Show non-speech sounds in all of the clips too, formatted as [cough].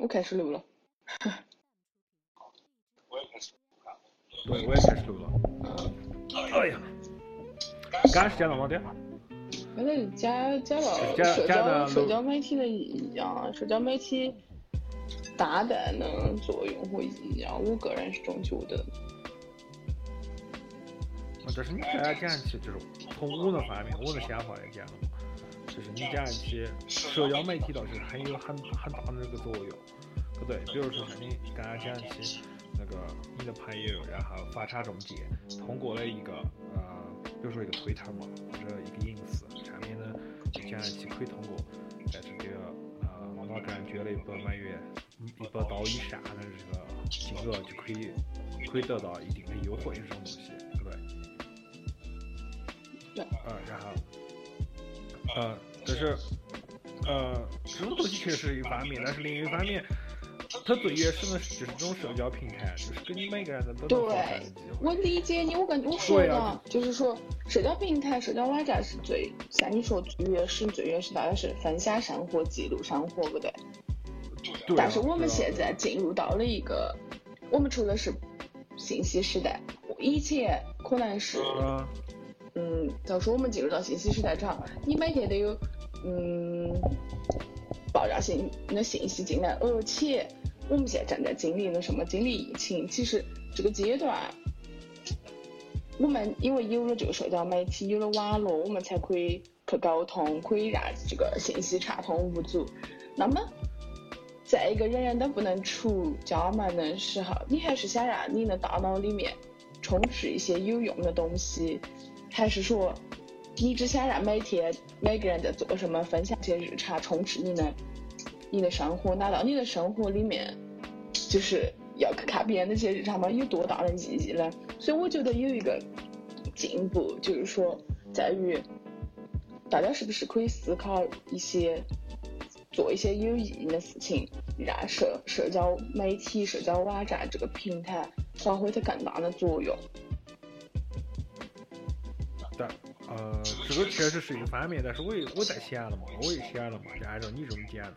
我开始录了。对，我也开始录了。哎呀，刚是讲了么的？刚才讲讲了讲社交社交媒体的意义啊，社交媒体大胆的作用和意义啊，我个人是这么觉得。这是你刚才讲起，就是从我的方面，我的想法来讲，就是你讲起社交媒体倒是很有很很大的这个作用，不对？比如说像你刚刚讲起那个你的朋友，然后发产中介，通过了一个呃，比如说一个推特嘛，或者一个隐私上面呢，就讲起可以通过在这个呃某个人捐了一百美元，一百刀以上的这个金额就可以可以得到一定的优惠这种东西，对不对？对呃，然后，呃，但是，呃，这种东西确实是一方面，但是另一方面，它最原始的就是这种社交平台，就是给你每个人的都能发展的机会。我理解你，我感觉我说的、啊就是说，社交平台、社交网站是最像你说最原始、最原始，大概是分享生活、记录生活，不对？对啊但是我们现在进入到了一个，我们处的是信息时代，以前可能是。嗯，假如说我们进入到信息时代之后，你每天都有嗯爆炸性的信息进来，而且我们现在正在经历了什么？经历疫情，其实这个阶段，我们因为有了这个社交媒体，有了网络，我们才可以去沟通，可以让这个信息畅通无阻。那么，在一个人人都不能出家门的时候，你还是想让你的大脑里面充斥一些有用的东西，还是说你只想让每天每个人在做什么，分享一些日常，充斥你的你的生活？难道你的生活里面就是要去看别人那些日常吗？有多大的意义呢？所以我觉得有一个进步，就是说在于大家是不是可以思考一些。做一些有意义的事情，让社社交媒体、社交网站这个平台发挥它更大的作用。对，呃，这个确实是一个方面，但是我也我在想了嘛，我也想了嘛，就按照你这么讲，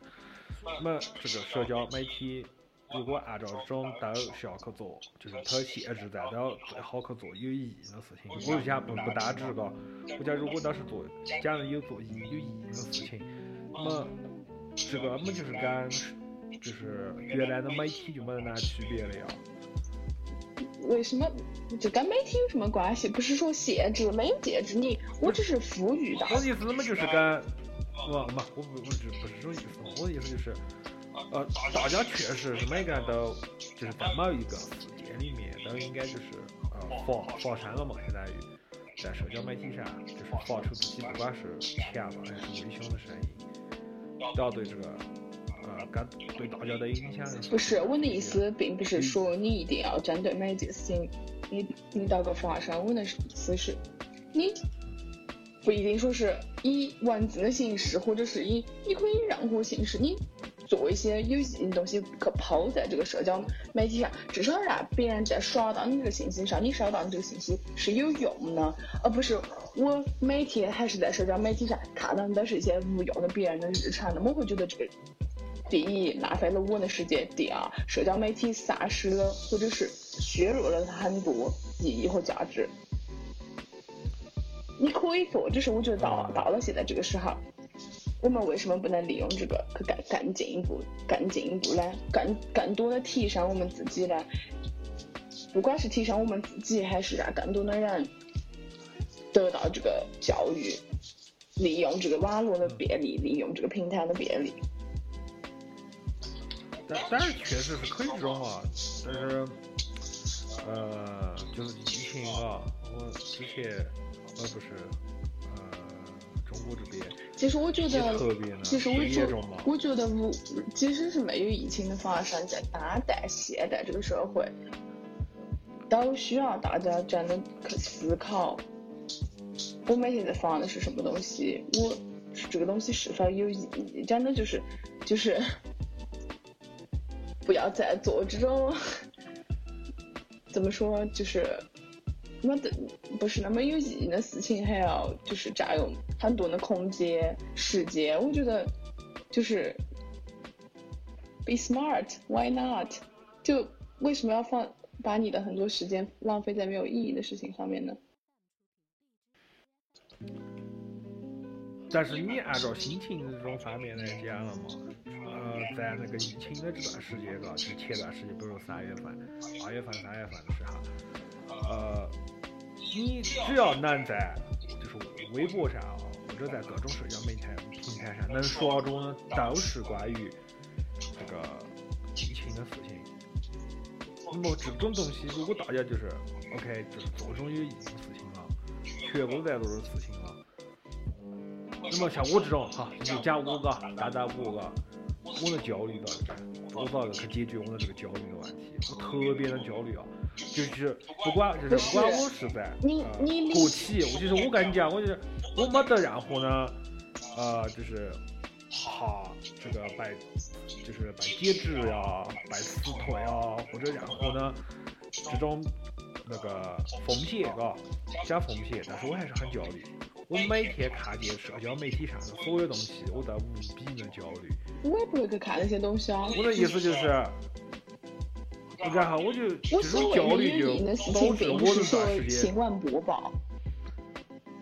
那么这个社交媒体如果按照这种都是要去做，就是它限制在都最好去做有意义的事情。我就想不不单指个，我讲如果都是做讲的有做意有意义的事情，那么这个么就是跟就是原来的媒体就没得啥区别了呀。为什么这跟媒体有什么关系？不是说限制，没有限制你，我只是呼吁大家。我的意思，那么就是跟，我嘛，我不，我只不是这种意思。我的意思就是，呃，大家确实是每个人都就是在某一个事件里面都应该就是呃发发声了嘛，相当于在社交媒体上就是发出自己不管是强的还是微小的声音，都要对这个呃跟对大家的影响不是我的意思，并不是说你一定要针对每一件事情，你你到个发声。我的意思是，你不一定说是以文字的形式，或者是以你可以任何形式，你做一些有意义的东西，去抛在这个社交媒体上，至少让别人在刷到你这个信息上，你收到你这个信息是有用的，而不是我每天还是在社交媒体上看到的都是一些无用的别人的日常，那么我会觉得这个。第一，浪费了我的时间；第二，社交媒体丧失了或者是削弱了它很多意义和价值。你可以做，只是我觉得到到了现在这个时候，我们为什么不能利用这个去更更进一步、更进一步呢？更更多的提升我们自己呢？不管是提升我们自己，还是让更多的人得到这个教育，利用这个网络的便利，利用这个平台的便利。但但是确实是可以这种嘛，但是呃，就是疫情啊，我之前呃不是呃中国这边其实我觉得，其实我觉得，我觉得无，即使是没有疫情的发生，在当代现代这个社会，都需要大家真的去思考，我每天在发的是什么东西，我这个东西是否有意义，真的就是就是不要再做这种 [laughs] 怎么说，就是那的不是那么有意义的事情，还要就是占用很多的空间、时间。我觉得就是 be smart, why not？就为什么要放把你的很多时间浪费在没有意义的事情上面呢？但是你按照心情这种方面来讲了嘛，呃，在那个疫情的这段时间，嘎，就是前段时间，比如说三月份、二月份、三月份的时候，呃，你只要能在就是微博上啊，或者在各种社交媒体平台上能刷中的，都是关于这个疫情的事情。那么这种东西，如果大家就是 OK，就是做这种有意义的事情了，全部在做这事情了。那么像我这种？哈，就讲我个，单单我个，我的焦虑到这，我咋个去解决我的这个焦虑的问题？我特别的焦虑啊，就是不管就是不管我是在呃国企，我就是我跟你讲，我就是我没得任何呢，呃，就是哈这个被就是被解职呀，被辞退啊，或者任何呢这种那个风险，嘎，加风险，但是我还是很焦虑。我每天看见社交媒体上的所有东西，我都无比的焦虑。我也不会去看那些东西啊。我的意思就是，然后我就这种焦虑就导致我的段时间。新闻播报，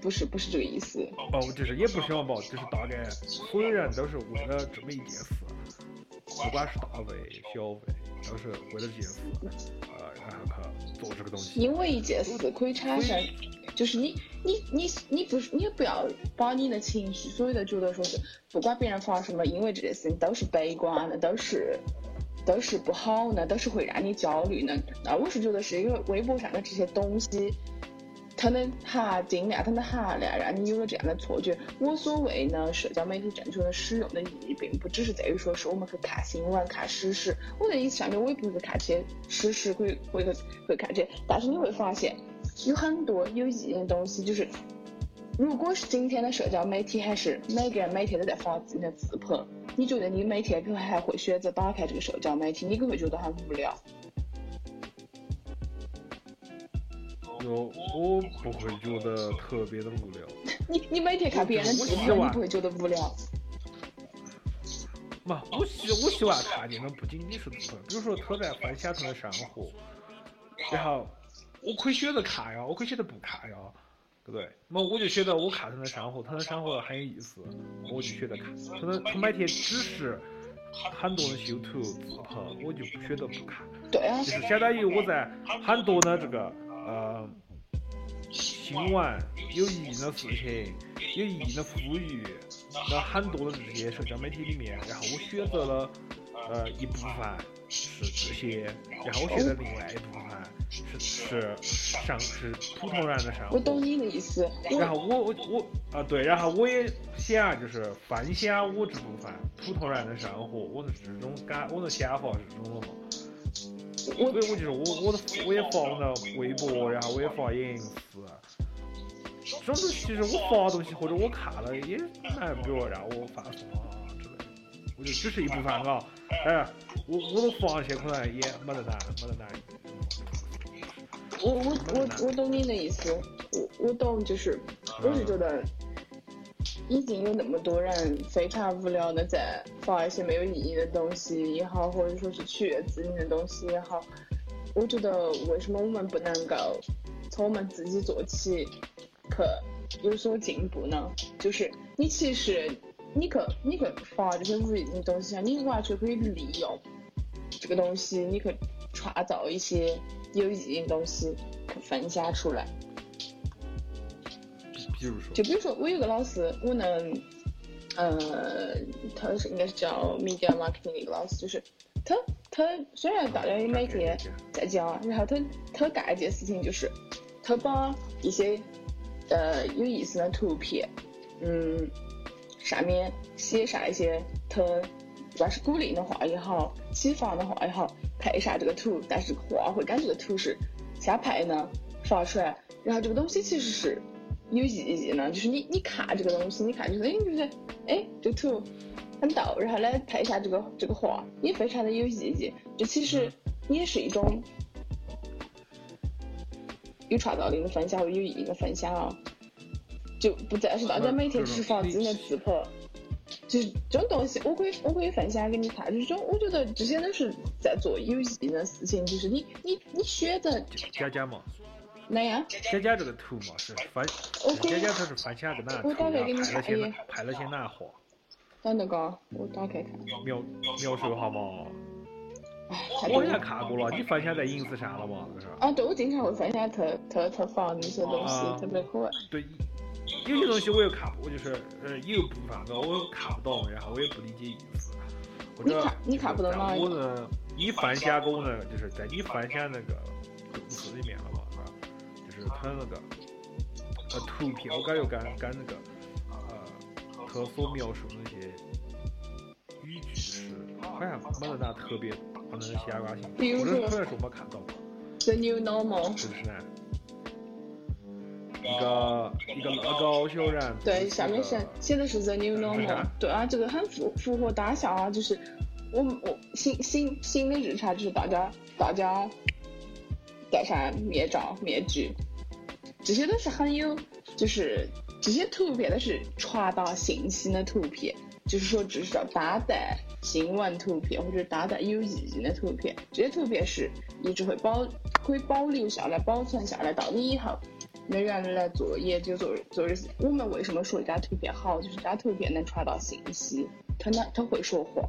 不是不是这个意思。哦，就是也不是新闻播报，就是大概所有人都是为了这么一件事，不管是大 V 小 V，都是为了这件事，呃，然后去做这个东西。因为一件事可以产生。就是你，你，你，你不是，你不要把你的情绪，所有的觉得说是，不管别人发什么，因为这件事情都是悲观的，都是，都是不好的，都是会让你焦虑的。那我是觉得是因为微博上的这些东西，它的含金量，它的含量，让你有了这样的错觉。我所谓呢，社交媒体正确的使用的意义，并不只是在于说是我们去看新闻、看史实。我的意思上面，我也不是看这些史实，会会会看这些，但是你会发现。有很多有意义的东西，就是如果是今天的社交媒体，还是每个人每天都在发自己的自拍，你觉得你每天可能还会选择打开这个社交媒体？你可能会觉得很无聊。我我不会觉得特别的无聊。[laughs] 你你每天看别人的自拍，你不会觉得无聊？嘛，我喜我喜欢看见的不仅仅是自拍，比如说他在分享他的生活，然后。我可以选择看呀，我可以选择不看呀，对不对？那我就选择我看他的生活，他的生活很有意思，我就选择看。可能他每天只是很多的修图自拍，我就不选择不看。对啊。就是相当于我在很多的这个呃新闻、有意义的事情、有意义的呼吁的很多的这些社交媒体里面，然后我选择了呃一部分是这些，然后我选择另外一部分。是是上是普通人的生活。我懂你的意思。然后我我我啊对，然后我也想就是分享我这部分普通人的生活，我的这种感，我的想法是这种的嘛。所以我就是我我的我也发我的微博，然后我也发影视。这种东西其实我发东西或者我看了也蛮比如让我放松啊之类的，我就只是一部分啊。哎，我我都发些可能也没得难，没得难。我我我我懂你的意思，我我懂，就是我是觉得已经有那么多人非常无聊的在发一些没有意义的东西也好，或者说是取悦自己的东西也好，我觉得为什么我们不能够从我们自己做起，去有所进步呢？就是你其实你去你去发这些无意义的东西，你完全可以利用这个东西，你去创造一些。有意义的东西分享出来，比如说，就比如说，我有个老师，我能，呃，他是应该是叫 media marketing 的一个老师，就是他他虽然大家也每天在讲，然后他他干一件事情就是，他把一些呃有意思的图片，嗯，上面写上一些他。不管是鼓励的话也好，启发的话也好，配上这个图，但是画会跟这个图是相配呢，发出来，然后这个东西其实是有意义呢，[laughs] 就是你你看这个东西，你看就是哎，就是哎，这个图很逗，然后呢配上这个这个画也非常的有意义，这其实也是一种有创造力的分享，或有意义的分享啊，就不再是大家每天只是发自己的自拍。就是这种东西，我可以我可以分享给你看。就是我觉得这些都是在做有意义的事情，就是你你你选择讲讲嘛，哪样？佳佳这个图嘛是翻，佳佳它是翻起来个哪图，然后拍了些拍了些哪画？等那个，我打开看。描描述一下嘛。我好像看过了，你分享在影视上了嘛？这是。啊，对，我经常会分享特特特放那些东西，特别可爱。对，有些东西我又看，我就是呃有一部分个我看不懂，然后我也不理解意思。你看你看不懂吗？我呢，你分享给我呢，就是在你分享那个故事里面了嘛，是吧？就是他那个呃图片，我感觉跟跟那个呃他所描述那些语句是好像没得那特别。可能相关性，比如说，可能是我没看到。The new normal。是不是呢？一个一个乐高小人。对，下面写写的是 The new normal。对啊，这个很符符合当下啊，就是我们我新新新的日常，就是大家大家戴上面罩面具，这些都是很有，就是这些图片都是传达信息的图片。就是说，至少搭带新闻图片或者搭带有意义的图片，这些图片是一直会保可以保留下来、保存下来，到你以后人员来做研究、做做日我们为什么说一张图片好？就是这张图片能传达信息，它能它会说话。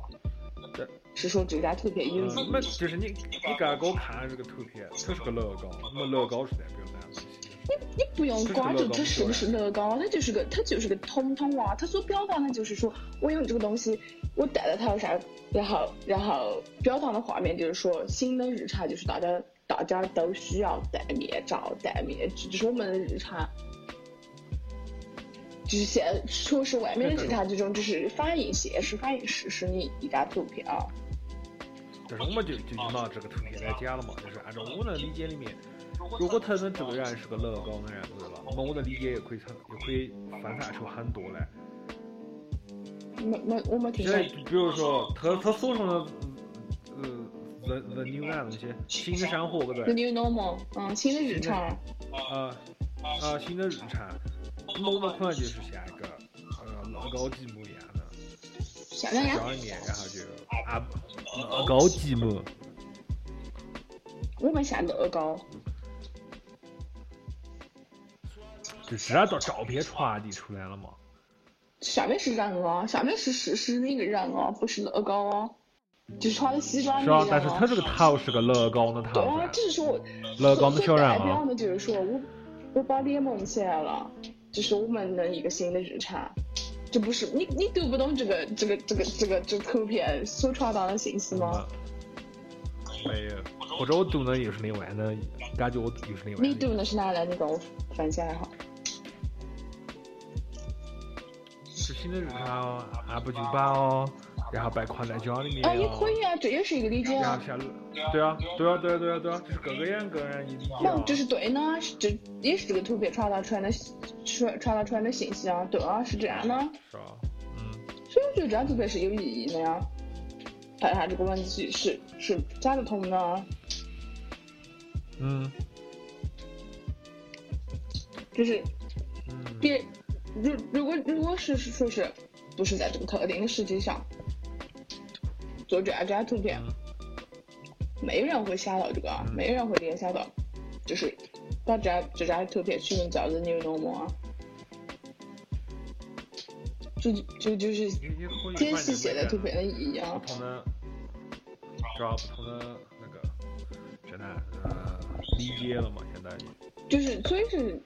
对，是说这张图片有意义。那就是你你刚刚给我看这个图片，它是个乐高，那么乐高是代表啥？你你不用关注它是不是乐高，它就是个它就是个童童啊，它所表达的就是说我用这个东西，我戴在头上，然后然后表达的画面就是说新的日常就是大家大家都需要戴面罩戴面具，这是我们的日常，就是现说是外面的日常这种，就是反映现实反映事实的一张图片啊。但是我们就就拿这个图片来讲了嘛，就是按照我的理解里面。如果他的这个人是个乐高的人，对吧？那么我的理解也可以成，也可以分散出很多来。没没，我没听。比如说，他他所说的，呃，the the new 那东西，新的生活，对不对？The new normal，嗯，新的日常。啊啊，新的日常。那我们可能就是像一个呃乐高积木一样的，像那样。装里面，然后就啊乐高积木。我们像乐高。就是按照照片传递出来了嘛？下面是人啊，下面是事实的一个人啊，不是乐高啊，就是穿的西装的。是啊，但是他这个头是个乐高的头。对啊，只是说乐高的小人啊。代表的就是说我我把脸蒙起来了，就是我们的一个新的日常。这不是你你读不懂这个这个这个这个这图片所传达的信息吗？没有，或者我读的又是另外的，感觉我又是另外。你读的是哪来？你跟我分享一下。是新的日常按部就班哦，然后被困在家里面。啊，也可以啊，这也是一个理解啊。对啊，对啊，对啊，对啊，对啊，就是各个人各人理解。那这是对呢，这也是这个图片传达出来的传传达出来的信息啊，对啊，是这样的。是啊，嗯。所以我觉得这张图片是有意义的呀。看下这个问题是是讲得通的。嗯。就是别。如如果如果是说是不是在这个特定的时期上做这样这张图片，没有人会想到这个，没有人会联想到，就是把这张这张图片取名叫 The New Normal 啊，就就就是解析现在图片的意义啊。不同的，找不同的那个，现在呃理解了嘛？现在就是所以是。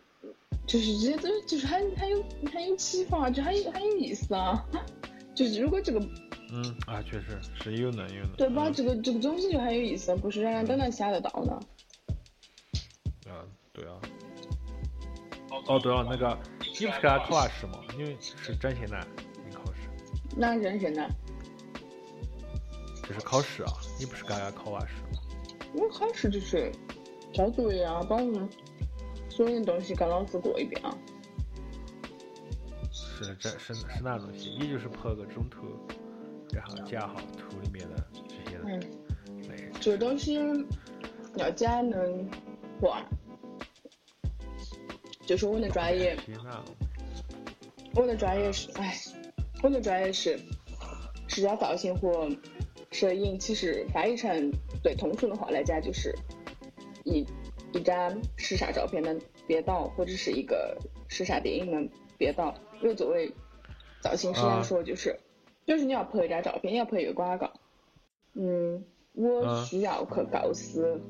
就是这些都就是很很有很有启发，就很很有意思啊。[laughs] 就是如果这个，嗯啊，确实是有能有能。对吧？这个这个东西就很有意思，不是人人都能想得到的。啊，对啊。哦，对啊，那个你不是给他考完试吗？因为是真心难，你考试。哪整些难？就是考试啊！你不是刚刚考完试吗？我考试就是交作业啊，把我们。所有的东西跟老师过一遍啊！是这是是哪东西？也就是拍个中图，然后加好图里面的这些。嗯。这个东西要加能画，就是我的专业。我的专业是，哎，我的专业是视觉造型和摄影，其实翻译成最通俗的话来讲，就是一一张时尚照片的编导，或者是一个时尚电影的编导。因为作为造型师来说，就是就是你要拍一张照片，你要拍一个广告，嗯，我需要去构思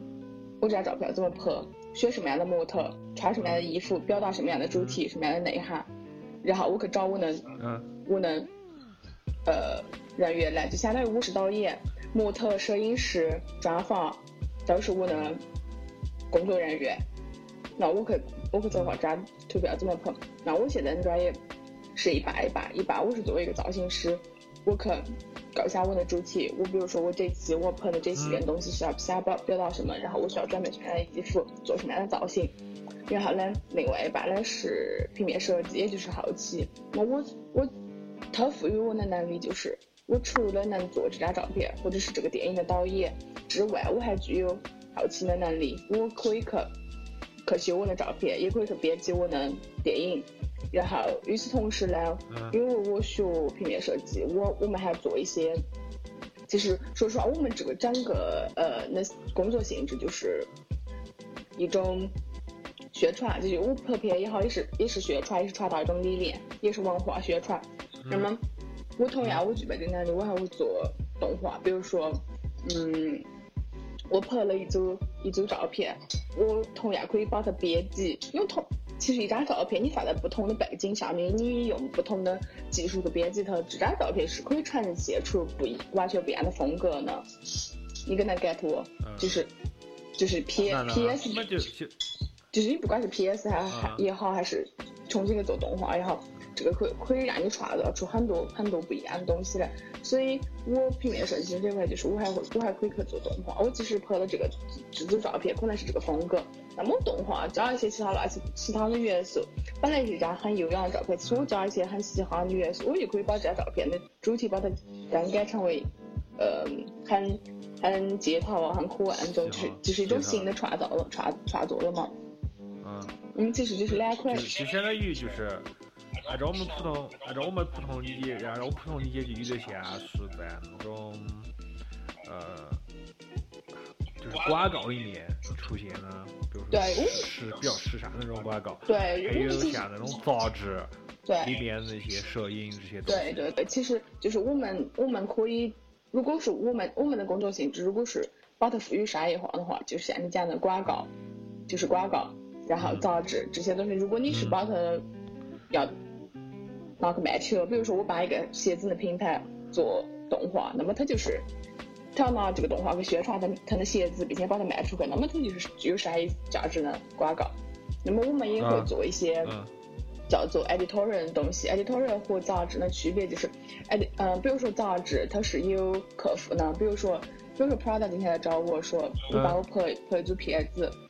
我这张照片怎么拍，选什么样的模特，穿什么样的衣服，表达什么样的主题，什么样的内涵。然后我去找我能，我能，呃，人员来，就相当于我是导演、模特、摄影师、专访，都是我的工作人员。那我去，我去策划这张图片怎么拍？那我现在的专业是一半一半，一半我是作为一个造型师，我去构想我的主题。我比如说我这期我拍的这几件东西是要想表表达什么，然后我需要准备什么样的衣服，做什么样的造型。然后呢，另外一半呢是平面设计，也就是后期。那我我，他赋予我的能力就是，我除了能做这张照片或者是这个电影的导演之外，我还具有后期的能力。我可以去去修我的照片，也可以去编辑我的电影。然后与此同时呢，因为我学平面设计，我我们还做一些。其实说实话，我们这个整个呃那工作性质就是一种。宣传就是我拍片也好，也是也是宣传，也是传达一种理念，也是文化宣传。那么我同样我具备的能力，我还会做动画。比如说，嗯，我拍了一组一组照片，我同样可以把它编辑。因为同其实一张照片你放在不同的背景下面，你用不同的技术去编辑它，这张照片？是可以呈现出不一完全不一样的风格的。你跟他 get 我，就是就是 P P S。就是你不管是 PS 还还也好，还是重新的做动画也好，这个可可以让你创造出很多很多不一样的东西来。所以我平面设计这块，就是我还会我还可以去做动画。我即使拍了这个这组照片，可能是这个风格，那么动画加一些其他乱七其他的元素，本来是一张很优雅的照片，其实我加一些很嘻哈的元素，我就可以把这张照片的主题把它更改成为，呃，很很街头啊，很可爱那种，就是就是一种新的创造了创创作了嘛。嗯，其实就是两块，就相当于就是按照我们普通，按照我们普通理解，按照我普通理解就有点像是在那种呃，就是广告里面出现的，比如说时比较时尚的那种广告，对，还有像那种杂志，对，里面那些摄影这些东西，对对对，其实就是我们我们可以，如果是我们我们的工作性质，如果是把它赋予商业化的话，就是像你讲的广告，就是广告。然后杂志这些东西，如果你是把它要拿去卖去了，比如说我把一个鞋子的品牌做动画，那么它就是它要拿这个动画去宣传它它的鞋子，并且把它卖出去，那么它就是具有商业价值的广告。那么我们也会做一些叫做 editorial 的东西，editorial 和杂志的区别就是 ed 嗯，比如说杂志它是有客户的，比如说比如说 Prada 今天来找我说，你帮我拍拍一组片子。嗯，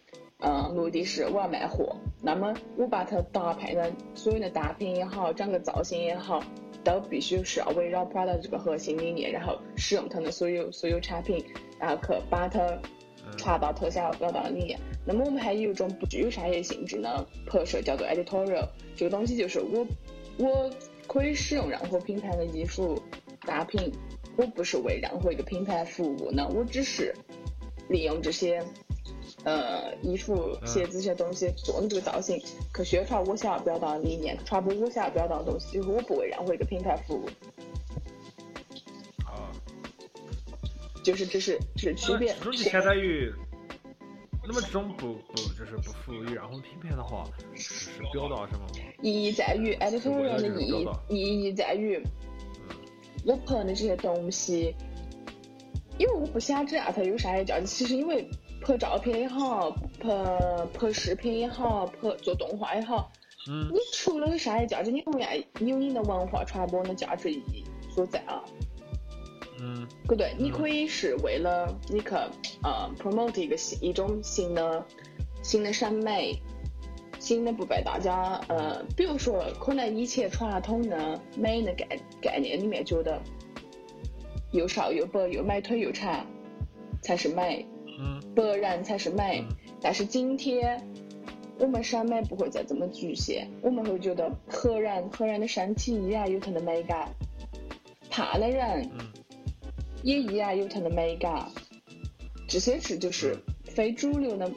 目的是我要卖货，那么我把它搭配的所有的单品也好，整个造型也好，都必须是要围绕 Prada 这个核心理念，然后使用它的所有所有产品，然后去把它传到特效表达的理念。那么我们还有一种不具有商业性质的拍摄，叫做 editorial。这个东西就是我我可以使用任何品牌的衣服单品，我不是为任何一个品牌服务呢，我只是利用这些。呃，衣服、鞋子这些东西做的这个造型，去宣传我想要表达的理念，传播我想要表达的东西，就是我不为任何一个品牌服务。啊，就是这是这是区别。那么这种不不就是不服务于任何品牌的话，是表达什么吗？意义在于，editorial 的意义意义在于，我拍的这些东西，因为我不想只让它有商业价值，其实因为。拍照片也好，拍拍视频也好，拍做动画也好，嗯，你除了商业价值，你同样有你的文化传播的价值意义所在啊。嗯，不对，你可以是为了你去呃 promote 一个新一种新的新的审美，新的不被大家呃，比如说可能以前传统的美的概概念里面觉得又瘦又白又美腿又长才是美。白人才是美，但是今天我们审美不会再这么局限，我们会觉得黑人黑人的身体依然有它的美感，胖的人也依然有它的美感。这些是就是非主流的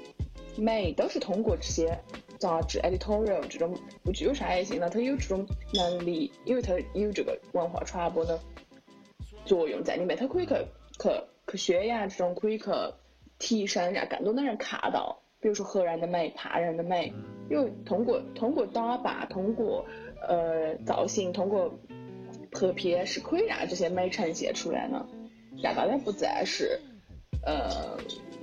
美，都是通过这些杂志 editorial 这种不具有商业性的，它有这种能力，因为它有这个文化传播的作用在里面，它可以去去去宣扬这种，可以去提升，让更多的人看到，比如说黑人的美、胖人的美，因为通过通过打扮，通过呃造型，通过拍片是可以让这些美呈现出来的，让大家不再是。呃，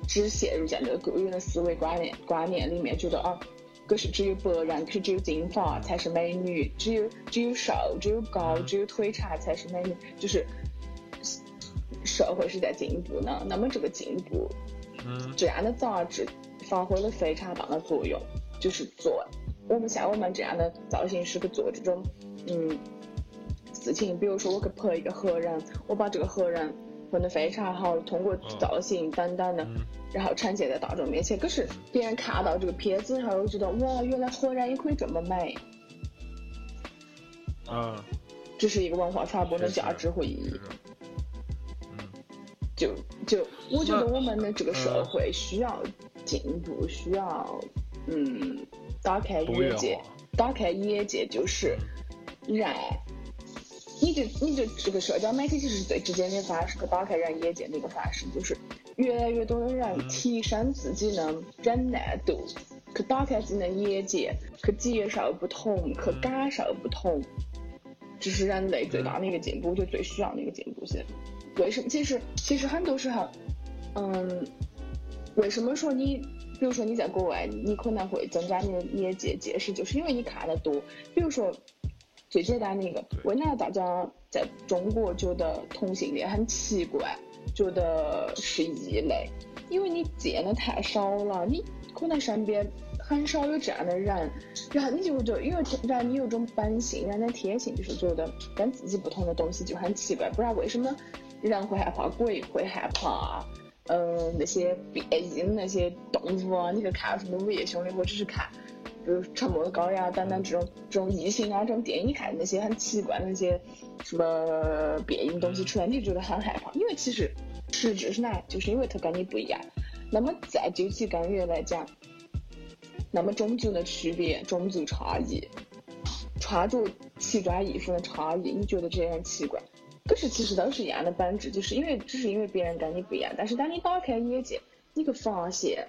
只陷入在那个个人的思维观念观念里面，觉得啊，可是只有白人，可是只有金发才是美女，只有只有瘦，只有高，只有腿长才是美女。就是社会是在进步的，那么这个进步，嗯，这样的杂志发挥了非常大的作用，就是做我们像我们这样的造型师去做这种嗯事情，比如说我去拍一个黑人，我把这个黑人。混得非常好，通过造型等等的，然后呈现在大众面前。可是别人看到这个片子后，觉得哇，原来河南也可以这么美。嗯，这是一个文化传播的价值和意义。嗯，就就我觉得我们的这个社会需要进步，需要嗯打开眼界，打开眼界就是让。你就你就这个社交媒体其实是最直接的方式，去打开人眼界的一个方式，就是越来越多的人提升自己的忍耐度，去打开自己的眼界，去接受不同，去感受不同，这是人类最大的一个进步，就最需要的一个进步性。为什么？其实其实很多时候，嗯，为什么说你，比如说你在国外，你可能会增加你的眼界见识，就是因为你看的多，比如说。最简单的一个，为啥大家在中国觉得同性恋很奇怪，觉得是异类？因为你见的太少了，你可能身边很少有这样的人，然后你就觉得，因为人你有种本性，人的天性就是觉得跟自己不同的东西就很奇怪，不然为什么人会害怕鬼，会害怕嗯那些变异的那些动物啊？你去看什么午夜凶铃，或者是看。比如沉默的羔羊等等这种这种异形啊，这种电影看那些很奇怪的那些什么变异东西出来，你就觉得很害怕。因为其实实质是哪，就是因为它跟你不一样。那么再究其根源来讲，那么种族的区别、种族差异、穿着奇装异服的差异，你觉得这样奇怪？可是其实都是一样的本质，就是因为只是因为别人跟你不一样。但是当你打开眼界，你会发现。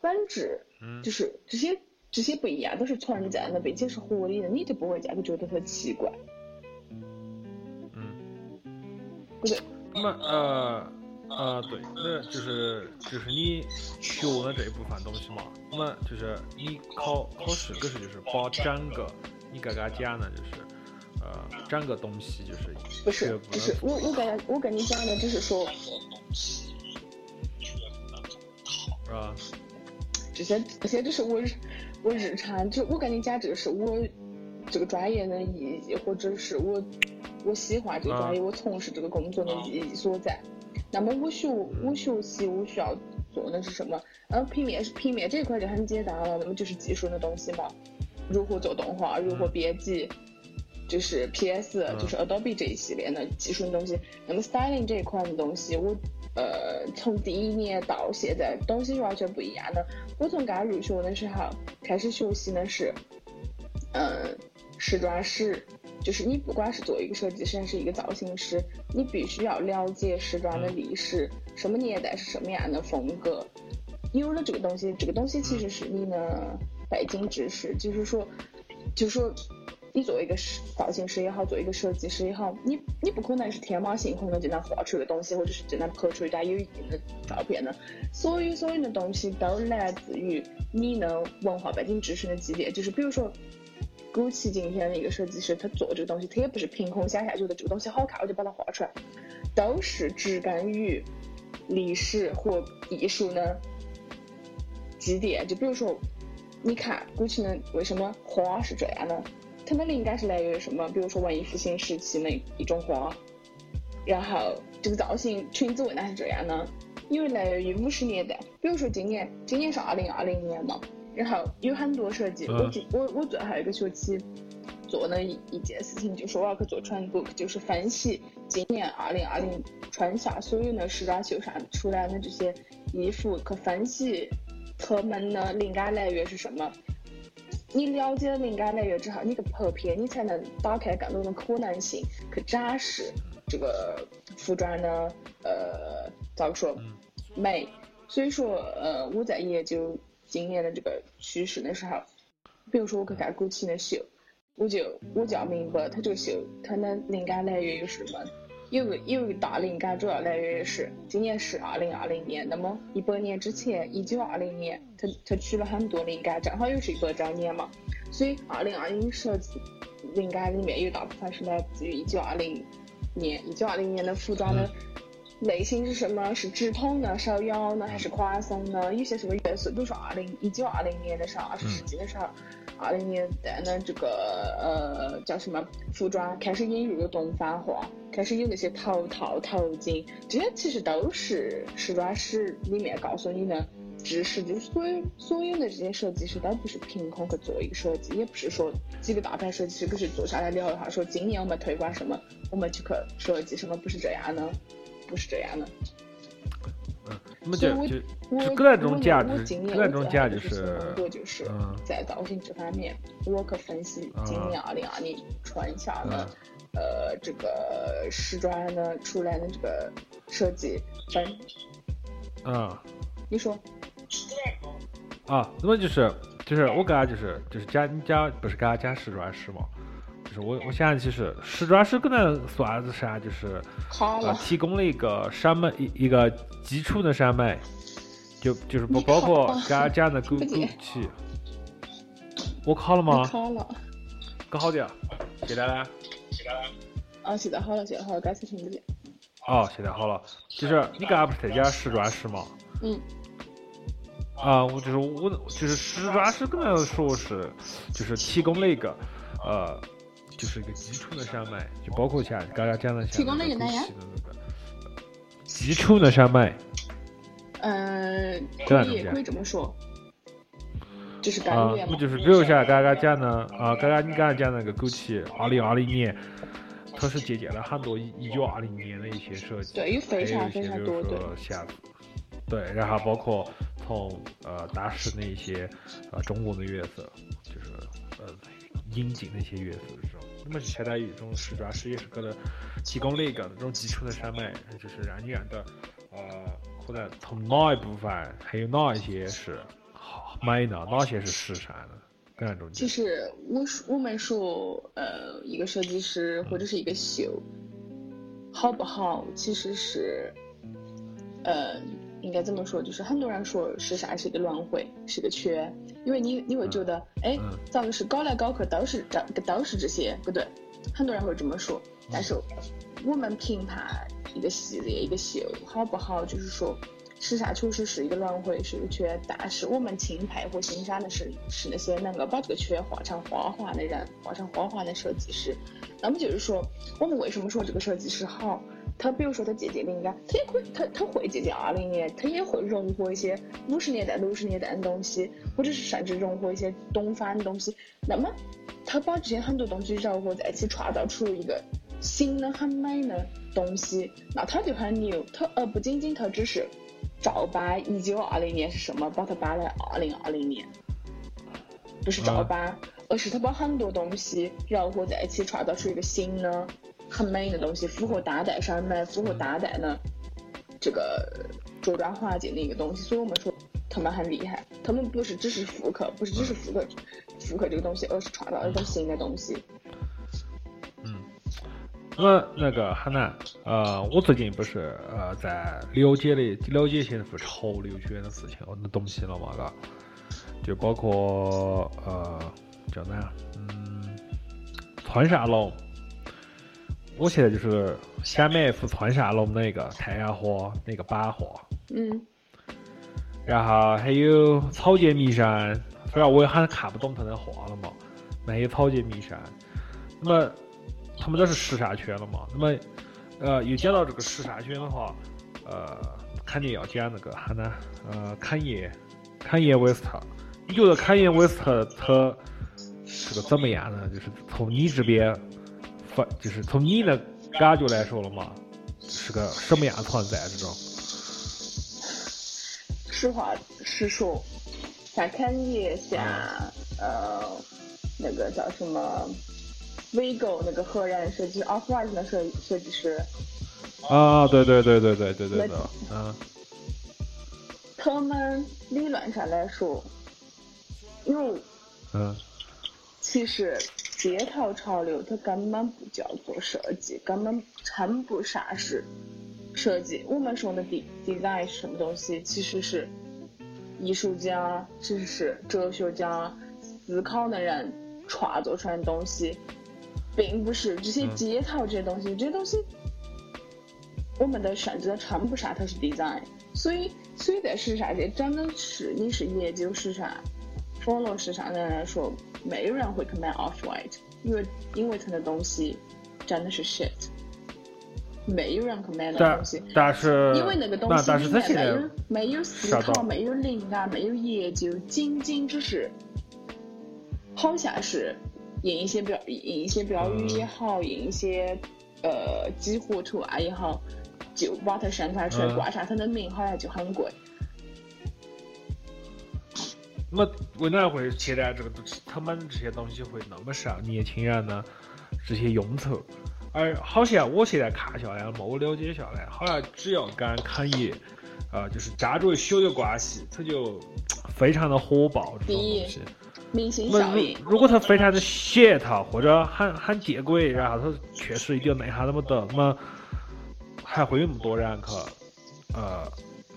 本质，就是这些这些不一样都是存在的，并且是合理的，你就不会再觉得它奇怪。嗯，不对。那么呃呃对，那就是就是你学的这一部分东西嘛。那么就是你考考试，可是就是把整个你刚刚讲的，就是呃整个东西就是不是不是我我跟我跟你讲的只是说，是吧？这些这些就是我我日常就我跟你讲，这个是我这个专业的意义，或者是我我喜欢这个专业，我从事这个工作的意义所在。那么我学我学习我需要做的是什么？呃，平面是平面这一块就很简单了，那么就是技术的东西嘛，如何做动画，如何编辑，就是 PS，就是 Adobe 这一系列的技术的东西。那么 styling 这一块的东西，我。呃，从第一年到现在，东西是完全不一样的。我从刚入学的时候开始学习的是，嗯，时装史，就是你不管是做一个设计师还是一个造型师，你必须要了解时装的历史，什么年代是什么样的风格。有了这个东西，这个东西其实是你的背景知识，就是说，就是说。你作为一个造型师也好，做一个设计师也好，你你不可能是天马行空的就能画出一个东西，或者是就能拍出一张有意义的照片的。所有所有的东西都来自于你的文化背景知识的积淀。就是比如说，古奇今天的一个设计师，他做这个东西，他也不是凭空想象，觉得这个东西好看我就把它画出来，都是植根于历史或艺术的积淀。就比如说，你看古奇的为什么花是这样的？它的灵感是来源于什么？比如说文艺复兴时期的一种花，然后这个造型裙子为啥是这样呢？因为来源于五十年代。比如说今年，今年是二零二零年嘛，然后有很多设计。我我我最后一个学期做了一一件事情，就是我要去做 trend book，就是分析今年二零二零春夏所有的时装秀上出来的这些衣服，去分析他们的灵感来源是什么。你了解了灵感来源之后，你去拍片，你才能打开更多的可能性，去展示这个服装的呃咋个说美。所以说，呃，我在研究今年的这个趋势的时候，比如说我去看古奇的秀，我就我就要明白它这个秀它的灵感来源于什么。有个有一大灵感主要来源于是今年是二零二零年，那么一百年之前一九二零年，它它取了很多灵感，正好又是一百周年嘛。所以二零二零设计灵感里面有大部分是来自于一九二零年，一九二零年的服装的。类型是什么？是直筒的、收腰呢？还是宽松呢？有些什么元素？比如说二零一九二零年的时候，二十世纪的时候，二零年代的这个呃叫什么服装开始引入了东方化，开始有那些头套、头巾，这些其实都是时装史里面告诉你的知识。就是所有所有的这些设计师都不是凭空去做一个设计，也不是说几个大牌设计师不是坐下来聊一下说今年我们推广什么，我们就去设计什么，不是这样的。不是这样的，么就就就各种价值，各种价值是，就是在造型这方面，我去分析今年二零二零春夏的呃这个时装的出来的这个设计分，嗯，你说，啊，那么就是就是我刚就是就是讲你讲不是刚刚讲时装师吗？就是我，我想其实时装师可能算是啥，就是呃提供了一个审美一一个基础的审美，就就是不包括刚刚讲的枸枸杞。我考了吗？考了。搞好的。现在呢？现在呢？啊，现在好了，现在好了，刚才听不见。哦，现在好了。就是你刚刚不是在讲时装师吗？嗯。啊，我就是我，就是时装师可能说是，就是提供了一个呃。就是一个基础的山脉，就包括像刚刚讲的像那个基础的山脉。嗯，可以可以这么说，就是啊，不就是比如像刚刚讲的啊，刚刚你刚刚讲那个枸杞，二零二零年，它是借鉴了很多一九二零年的一些设计，对，有非常非常多的像，对，然后包括从呃当时的一些呃中国的元素，就是呃引进那些元素的时候。那么相当于一种时装师也是给他提供了一个那种基础的审美，就是让你看到，呃，可能从哪一部分还有哪一些是美的，哪些是时尚的。其实我说我们说，呃，一个设计师或者是一个秀好不好，其实是，呃，应该怎么说？就是很多人说时尚是一个轮回，是个圈。因为你你会觉得，哎，咋个是搞来搞去都是这都是这些，不对？很多人会这么说。但是我们评判一个系列一个秀好不好，就是说，时尚确实是一个轮回，是一个圈。但是我们钦佩和欣赏的是是那些能够把这个圈画成花环的人，画成花环的设计师。那么就是说，我们为什么说这个设计师好？他比如说他借鉴灵感，他也会他他会借鉴二零年，他也会融合一些五十年代、六十年代的东西，或者是甚至融合一些东方的东西。那么他把这些很多东西糅合在一起，创造出一个新的很美的东西，那他就很牛。他而不仅仅他只是照搬一九二零年是什么，把它搬来二零二零年，不是照搬，而是他把很多东西糅合在一起，创造出一个新的。很美的东西，符合当代审美，符合当代的这个着装环境的一个东西，所以我们说他们很厉害。他们不是只是复刻，不是只是复刻复刻这个东西，而是创造一种新的东西。嗯，那么那个很难。呃，我最近不是呃在了解的了解一些是潮流圈的事情那东西了嘛？嘎，就包括呃叫哪？嗯，川沙龙。我现在就是想买一幅川沙龙那个太阳花那个版画，嗯，然后还有草间弥生，虽然我也很看不懂他的画了嘛，还有草间弥生，那么他们都是时尚圈了嘛，那么呃，又讲到这个时尚圈的话，呃，肯定要讲那个哈呢，呃，坎爷，坎爷韦斯特，你觉得坎爷韦斯特他是个怎么样呢？就是从你这边反就是从你的感觉来说了嘛，是个什么样的存在这种？实话实说，像肯尼，像呃那个叫什么，Vigo 那个荷兰设计 Off White 的设设计师。啊，对对对对对对对的，嗯。他们理论上来说，因为，嗯。其实街头潮流它根本不叫做设计，根本称不上是设计。我们说的 D design 是什么东西？其实是艺术家，其实是哲学家思考的人创作出来的东西，并不是这些街头这些东西。这些东西，我们的甚至都称不上它是 design。所以，所以在时尚界，真的是你是研究时尚、网络时尚的人来说，没有人会去买 Off White，因为因为它的东西真的是 shit，没有人去买那东西。但是，因为那个东西里面没有没有思考，没有灵感，没有研究，仅仅只是好像是印一些标印一些标语也好，印一些呃几何图案也好。就把它生产出来，挂上它的名，好像就很贵。那为哪会现在这个他们这些东西会那么受年轻人的这些拥簇？而好像我现在看下来，我了解下来，好像只要跟肯爷，呃，就是沾着小的关系，他就非常的火爆。这种东西，明星效应。如果他非常的噱头或者很很见鬼，然后他确实一点内涵都没得，那么。还会有那么多人去，呃，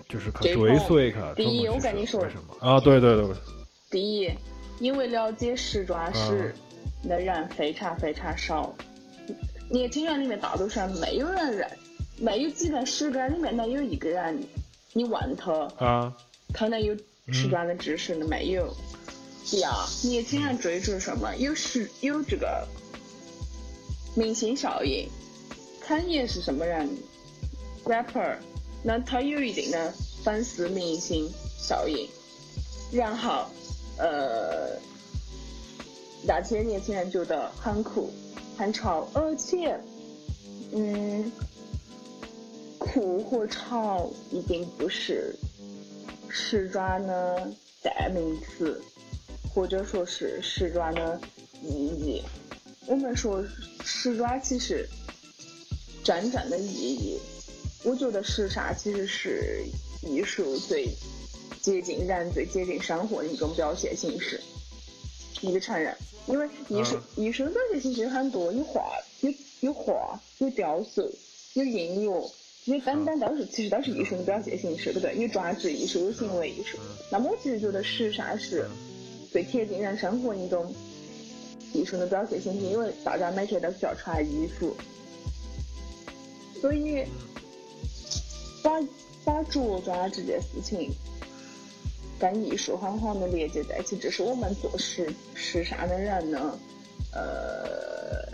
就是去追随他。第一，我跟你说为什么？啊，对对对。第一，因为了解时装史的人非常非常少，年轻人里面大多数没有人认，没有几个十个人里面能有一个人，你问他，啊，他能有时装的知识呢？没有。第二，年轻人追逐什么？有时有这个明星效应，肯爷是什么人？rapper，那他有一定的粉丝明星效应，然后，呃，那些年轻人觉得很酷、很潮，而且，嗯，酷和潮一定不是时装的代名词，或者说是时装的意义。我们说时装其实真正的意义。我觉得时尚其实是艺术最接近人、最接近生活的一种表现形式。你承认？因为艺术艺术的表现形式有很多，有画、有有画、有雕塑、有音乐，这些等等都是其实都是艺术的表现形式，对不对？有装置艺术，有行为艺术。那么我其实觉得时尚是最贴近人生活一种艺术的表现形式，因为大家每天都需要穿衣服，所以。把把着装这件事情跟艺术很好的连接在一起，这是我们做时时尚的人呢，呃，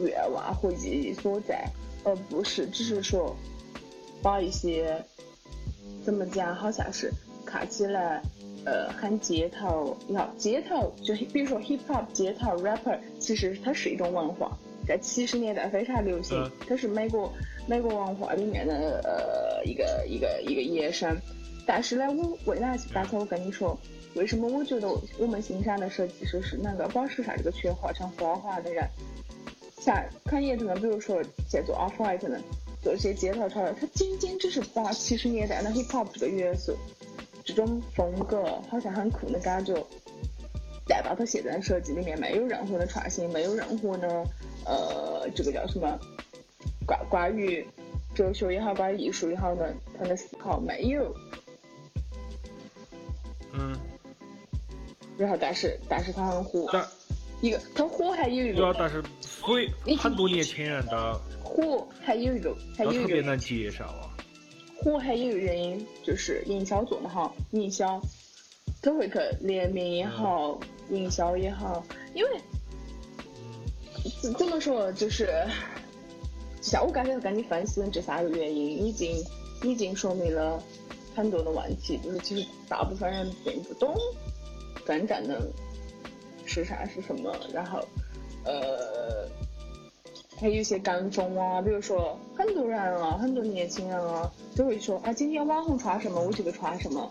愿望和意义所在，而不是只是说把一些怎么讲，好像是看起来呃很街头，要街头就比如说 hip hop 街头 rapper，其实它是一种文化，在七十年代非常流行，它是美国。美国文化里面的呃一个一个一个延伸，但是呢，我为哪刚才我跟你说，为什么我觉得我们欣赏的设计师是能够把时尚这个圈画成花花的人？像肯爷他们，比如说在做 off white 呢，做一些街头潮流，他仅仅只是把七十年代的 hip hop 这个元素，这种风格好像很酷的感觉，带到他现在的设计里面，没有任何的创新，没有任何的呃这个叫什么？关关于哲学也好，关于艺术也好的，他的思考没有。嗯。然后，但是，但是他很火。但一个，他火还有一个。主要，但是，所以很多年轻人的火还有一个，还有一个。特别难接受啊。火还有一个原因就是营销做得好，营销，他会去联名也好，营销也好，因为，怎么说就是。像我刚才跟你分析的这三个原因，已经已经说明了很多的问题，就是其实大部分人并不懂真正的时尚是什么，然后呃，还有一些跟风啊，比如说很多人啊，很多年轻人啊，都会说啊，今天网红穿什么，我就穿什么。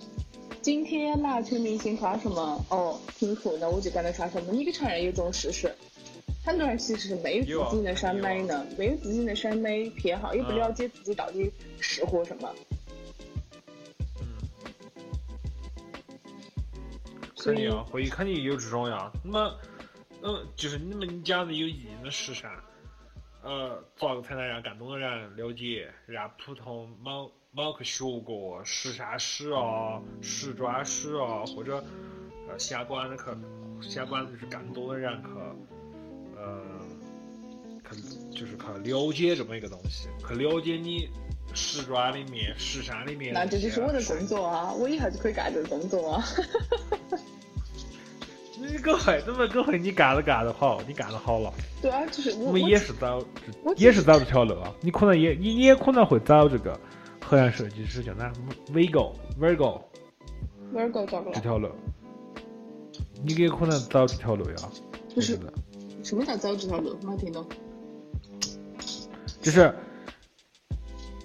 今天哪群明星穿什么？哦，挺酷，那我就跟他穿什么。你给承认有这种事实？很多人其实是没有自己的审美呢，没有自己的审美偏好，也不了解自己到底适合什么。肯定啊，会肯定有这种呀。那么，嗯，就是你们讲的有意义的时尚，呃，咋个才能让更多的人了解，让普通某？冇去学过时尚史啊、时装史啊，或者呃相关的去相关的就是更多的人去呃去就是去了解这么一个东西，去了解你时装里面、时尚里面。那这就是我的工作啊！我以后就可以干这个工作啊！你各会，怎么各会，你干了干得好，你干得好了。对啊，就是我们也是走，也是走这条路啊。你可能也你也可能会走这个。河岸设计师叫哪？Virgo，Virgo，Virgo 走这条路，你也可能走这条路呀？不是，什么叫走这条路？没听懂。就是，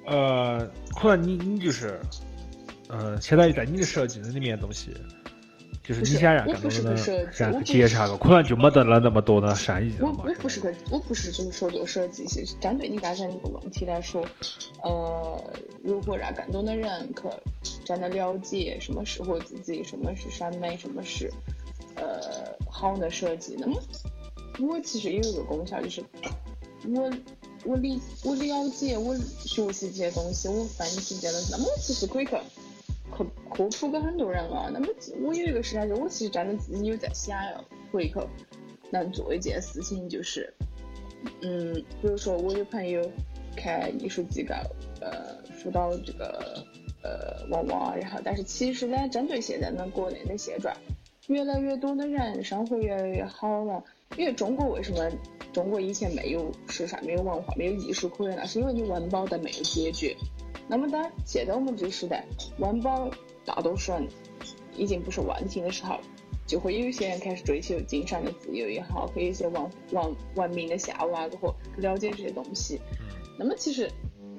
呃，可能你你就是，呃，相当于在你的设计里面东西。就是你想让更多的人去接触个，可能就没得了那么多的善意我我不是个，我不是就是说做设计，是针对你刚才那个问题来说，呃，如果让更多的人去真的了解什么适合自己，什么是审美，什么是呃好的设计，那么我其实有一个功效，就是我我理我了解我学习这些东西，我分析这些东西，那么我其实可以去。科科普给很多人了，那么我有一个时间，就我其实真的自己有在想要回去能做一件事情，就是，嗯，比如说我有朋友开艺术机构，呃，辅导这个呃娃娃，然后但是其实呢，针对现在的国内的现状，越来越多的人生活越来越好了，因为中国为什么中国以前没有时尚、没有文化、没有艺术可言，那是因为你温饱都没有解决。那么，当现在我们这个时代，温饱大多数人已经不是问题的时候，就会有一些人开始追求精神的自由也好，有一些文文文明的向往，或了解这些东西。那么，其实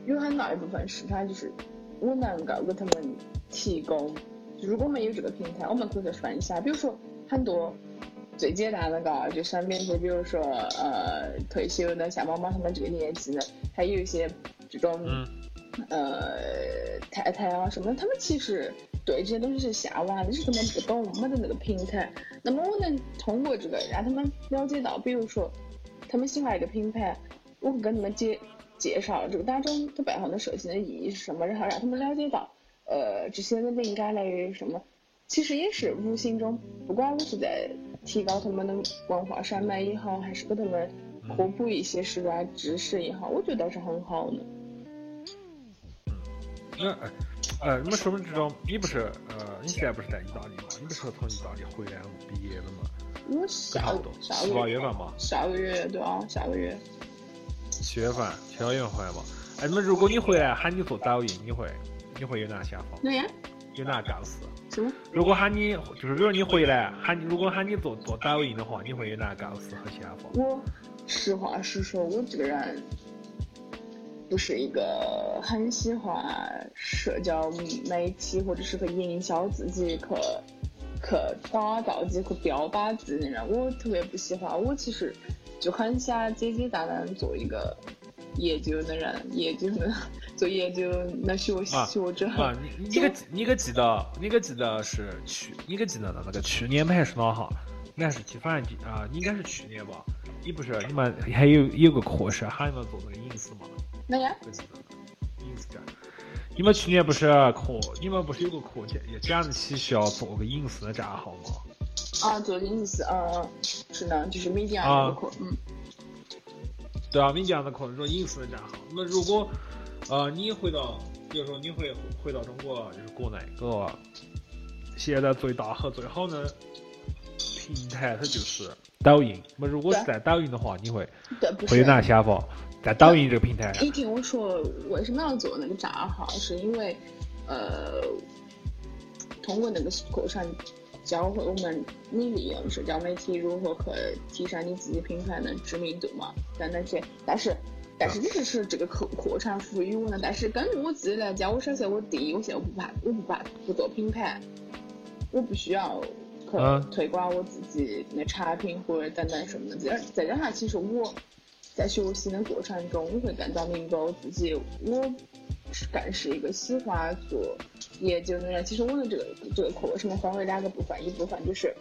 有很大一部分市场就是我能够给他们提供。如果我们有这个平台，我们可以分一下，比如说很多最简单的嘎，就身边就比如说呃退休的，像妈妈他们这个年纪的，还有一些这种。呃，太太啊什么，他们其实对这些东西是向往的，只是他们不懂，没得那个平台。那么我能通过这个让他们了解到，比如说他们喜欢一个品牌，我会跟他们介介绍这个当中它背后的设计的意义是什么，然后让他们了解到，呃，这些的灵感来源于什么。其实也是无形中，不管我是在提高他们的文化审美也好，还是给他们科普一些时装知识也好，我觉得是很好的。那，呃，你们说的这种，你不是，呃，你现在不是在意大利吗？你不是从意大利回来毕业了吗？我下下八月份嘛。下个月对啊，下个月。七月份，七八月份回来嘛？哎，那么如果你回来喊你做导游，你会，你会有哪想法？哪呀？有哪构思？什么？如果喊你，就是比如你回来喊，如果喊你做做导演的话，你会有哪构思和想法？我实话实说，我这个人。不是一个很喜欢社交媒体或者是去营销自己、去去打造自己、去标榜自己的人，我特别不喜欢。我其实就很想简简单单做一个研究的人，研究的做研究那学学者。啊，你你个你个记得你个记得是去你个记得的那个去年还是哪哈？应该是去反正啊，应该是去年吧。你不是你们还有有个课是喊你们做那个影视吗？哪呀？你们去年不是课？你们不是有个课讲讲起需要做个影视的账号吗？啊，做影视，嗯，是呢，就是米迪亚那个课，嗯。对啊，米迪亚的课做影视的账号。那如果呃，你回到，比如说你回回到中国，就是国内，个现在最大和最好的平台，它就是抖音。那如果是在抖音的话，你会会有哪想法？在抖音这个平台，你听我说，为什么要做那个账号？是因为，呃，通过那个课上教会我们你利用社交媒体如何去提升你自己品牌的知名度嘛，等等些。但是，但是你是说这个课课程赋予我的？但是根据我自己来讲，我首先我第一，我现在不怕，我不怕不做品牌，我不需要去推广我自己的产品或者等等什么的。再再加上，其实我在学习的过程中，我会更加明白我自己，我更是一个喜欢做。研究的人，其实我的这个这个课程分为两个部分，一部分就是，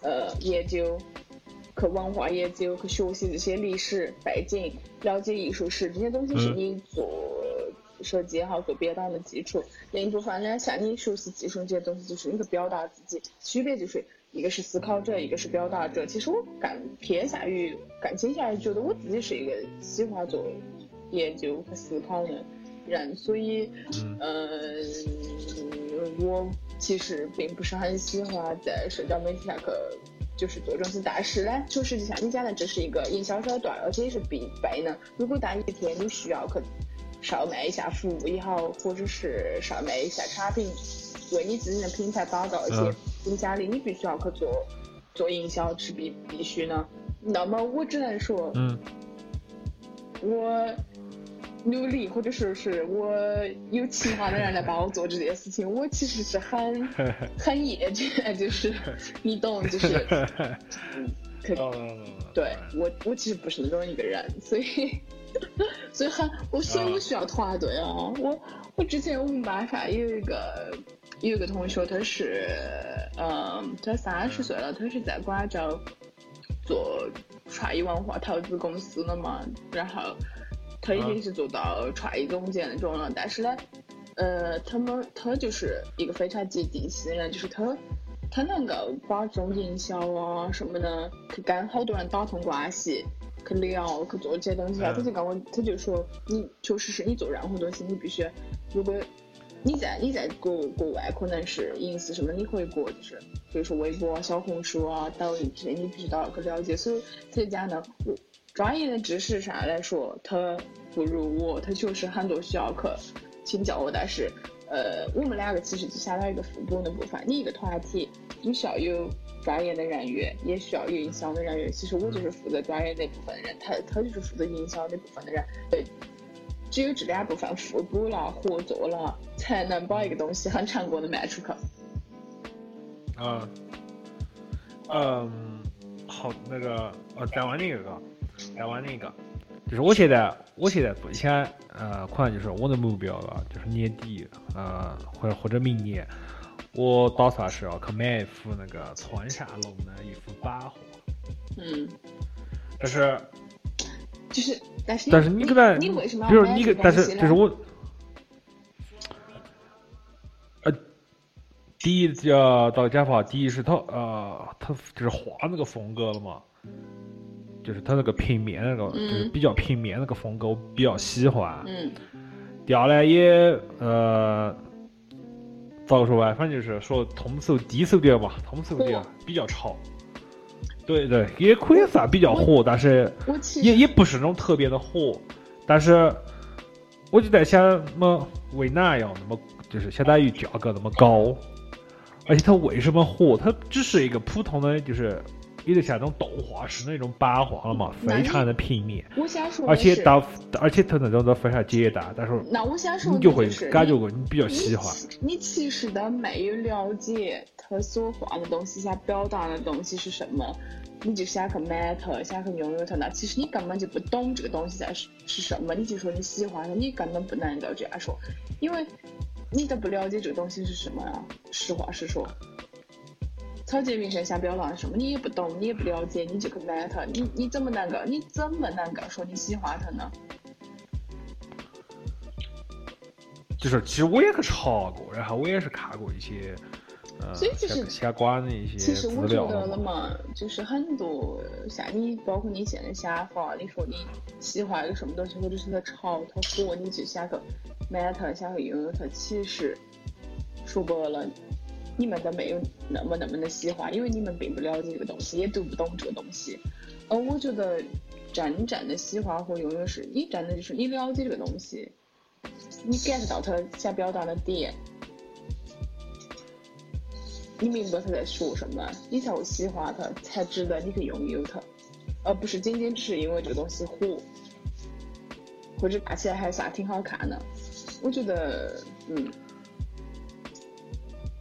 呃，研究，去文化研究，去学习这些历史背景，了解艺术史这些东西是你做设计也好，做编导的基础。另一部分呢，像你学习技术这些东西，就是你去表达自己，区别就是一个是思考者，一个是表达者。其实我更偏向于，更倾向于觉得我自己是一个喜欢做研究和思考的。人，所以，嗯，我其实并不是很喜欢在社交媒体上去就是做这些，但是呢，就实际上你讲的这是一个营销手段，而且也是必备的。如果当一天你需要去售卖一下服务也好，或者是售卖一下产品，为你自己的品牌打造一些影响力，你必须要去做做营销是必必须的。那么我只能说，嗯，我。努力，或者说是我有其他的人来帮我做这件事情，我其实是很 [laughs] 很厌倦，就是 [laughs] 你懂，就是，[laughs] 可对我我其实不是那种一个人，所以所以很我所以我需要团队啊，我我之前我们班上有一个有一个同学，他是嗯，他三十岁了，他是在广州做创意文化投资公司的嘛，然后。他已经是做到创意总监那种了，但是呢，呃，他们他就是一个非常接地气的人，就是他他能够把这种营销啊什么的，去跟好多人打通关系，去聊，去做这些东西啊。他就跟我，他就说，你确实是你做任何东西，你必须，如果你在你在国国外可能是隐私什么，你回国就是，比如说微博、小红书啊、抖音这些，你必须都要去了解。所以所以讲呢，我。专业的知识上来说，他不如我，他确实很多需要去请教我。但是，呃，我们两个其实就相当于一个互补的部分。你一个团体，你需要有专业的人员，也需要有营销的人员。其实我就是负责专业那部分的人，他他就是负责营销那部分的人。对，只有这两部分互补了、合作了，才能把一个东西很成功的卖出去。嗯，嗯，好，那个，呃，再问你一个。再问你一个，就是我现在，我现在最想，呃，可能就是我的目标了，就是年底，呃，或者或者明年，我打算是要去买一幅那个村上龙的一幅版画。嗯。但是，就是，但是，但是你可能，你为什么比如你个，但是，就是我，呃，第一要到讲话，第一是他，呃，他就是画那个风格了嘛。就是他那个平面那个，就是比较平面那个风格，我比较喜欢。嗯。第二呢，也呃，咋个说吧，反正就是说通俗低俗点吧，通俗点，比较潮。对对，也可以算比较火，但是也也不是那种特别的火。但是我就在想，那么为哪样那么就是相当于价格那么高？而且它为什么火？它只是一个普通的，就是。有点像那种动画式那种版画了嘛，非常的平面。我想说而且到，而且它那种都非常简单。但是，那我想说，你就会感觉过你比较喜欢。你其实都没有了解他所画的东西，想表达的东西是什么，你就想去买它，想去拥有它。那其实你根本就不懂这个东西在是是什么，你就说你喜欢它，你根本不能够这样说，因为你都不了解这个东西是什么啊。实话实说。草芥明生想表达什么？你也不懂，你也不了解，你就去买它，你你怎么能够？你怎么能够说你喜欢它呢？就是其实我也去查过，然后我也是看过一些，呃，相关的一些其实我觉得了嘛，就是很多像你，包括你现在想法，你说你喜欢一个什么东西，或者是它潮、它火，你就想去买它，想去拥有它。其实说白了。你们都没有那么那么的喜欢，因为你们并不了解这个东西，也读不懂这个东西。而我觉得真正的喜欢和拥有是，你真的就是你了解这个东西，你 get 到他想表达的点，你明白他在说什么，你才会喜欢他，才值得你去拥有它，而不是仅仅只是因为这个东西火，或者看起来还算挺好看的。我觉得，嗯，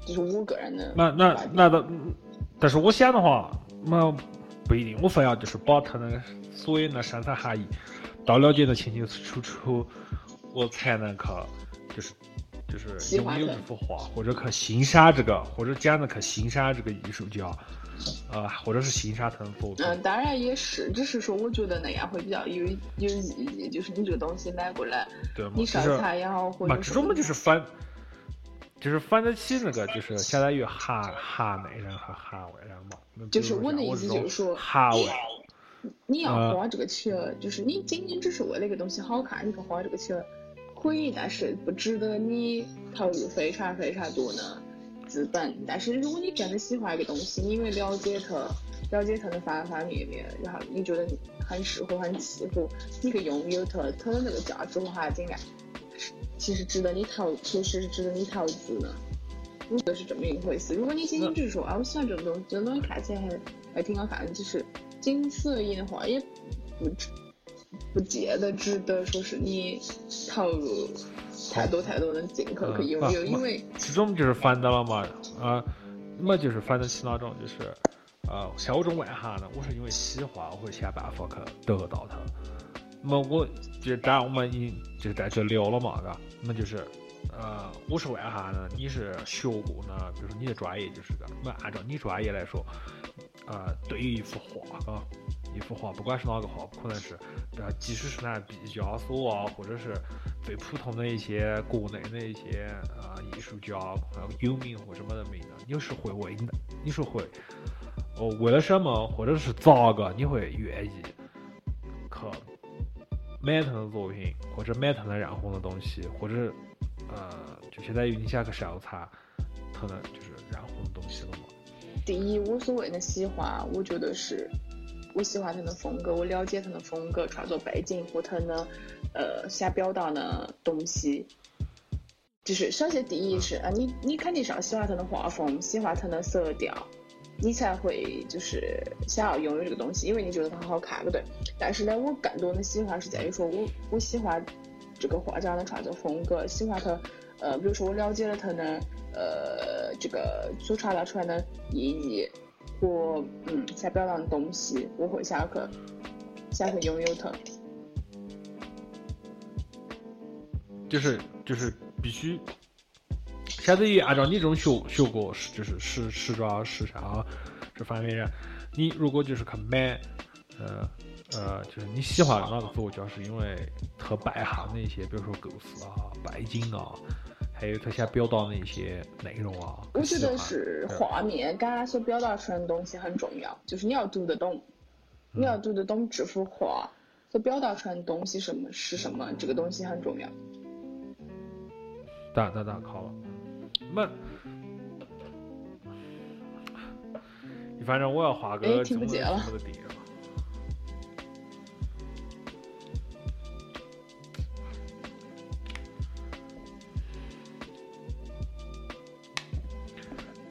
就是我个人的。那那那的，但是我想的话，那不一定，我非要就是把他的所有的深层含义都了解的清清楚楚，我才能去，就是。就是拥有这幅画，或者去欣赏这个，或者讲的去欣赏这个艺术家，呃，或者是欣赏他的作品。嗯，当然也是，只是说我觉得那样会比较有有意义。就是你这个东西买过来，对你烧菜也好，或者这种嘛就是反，就是反得起那个，就是相当于韩韩美人和韩外人嘛。就是我的意思就是说，韩外，你要花这个钱，就是你仅仅只是为了一个东西好看，你去花这个钱。可以，但是不值得你投入非常非常多的资本。但是如果你真的喜欢一个东西，你因为了解它，了解它的方方面面，然后你觉得很适合、很契合，你去拥有它，它的那个价值含金量，其实值得你投，其实是值得你投资的。我觉得是这么一回事。如果你仅仅只是说啊，我喜欢这种东西，这种东西看起来还还挺好看的，就是仅此而已的话，也不值。不见得值得说是你投入太多太多的进口去拥有，因为这种就是烦到了嘛，啊，么就是烦得起那种就是，呃，像我这种外行的，我是因为喜欢，我会想办法去得到它。那么我就当然我们已经就在这聊了嘛，嘎，那么就是，呃，我是外行的，你是学过呢，比如说你的专业就是个，那么按照你专业来说，呃，对于一幅画，啊。一幅画，不管是哪个画，可能是，呃，即使是那毕加索啊，或者是最普通的一些国内的一些呃艺术家，还有名或什么的名的，你是会为，你是会，哦，为了什么，或者是咋个，你会愿意去买他的作品，或者买他的染红的东西，或者，呃，就相当于你想去收藏他的就是染红的东西了嘛？第一，我所谓的喜欢，我觉得是。我喜欢他的风格，我了解他的风格、创作背景和他的呃想表达的东西。就是首先第一是啊，你你肯定是要喜欢他的画风，喜欢他的色调，你才会就是想要拥有这个东西，因为你觉得它好看，不对？但是呢，我更多的喜欢是在于说我我喜欢这个画家的创作风格，喜欢他呃，比如说我了解了他的呃这个所传达出来的意义。我嗯想表达的东西，我会想去想去拥有它。就是就是必须，相当于按照你这种学学过就是时时装时尚这方面人，你如果就是去买，呃呃，就是你喜欢哪个作家，是因为他背后的一些，比如说构思啊、背景啊。还有他想表达的一些内容啊，我觉得是画面感所表达出来的东西很重要，就是你要读得懂，你要读得懂这幅画所表达出来的东西什么是什么，这个东西很重要。打打打，考了。那反正我要画个听不见了。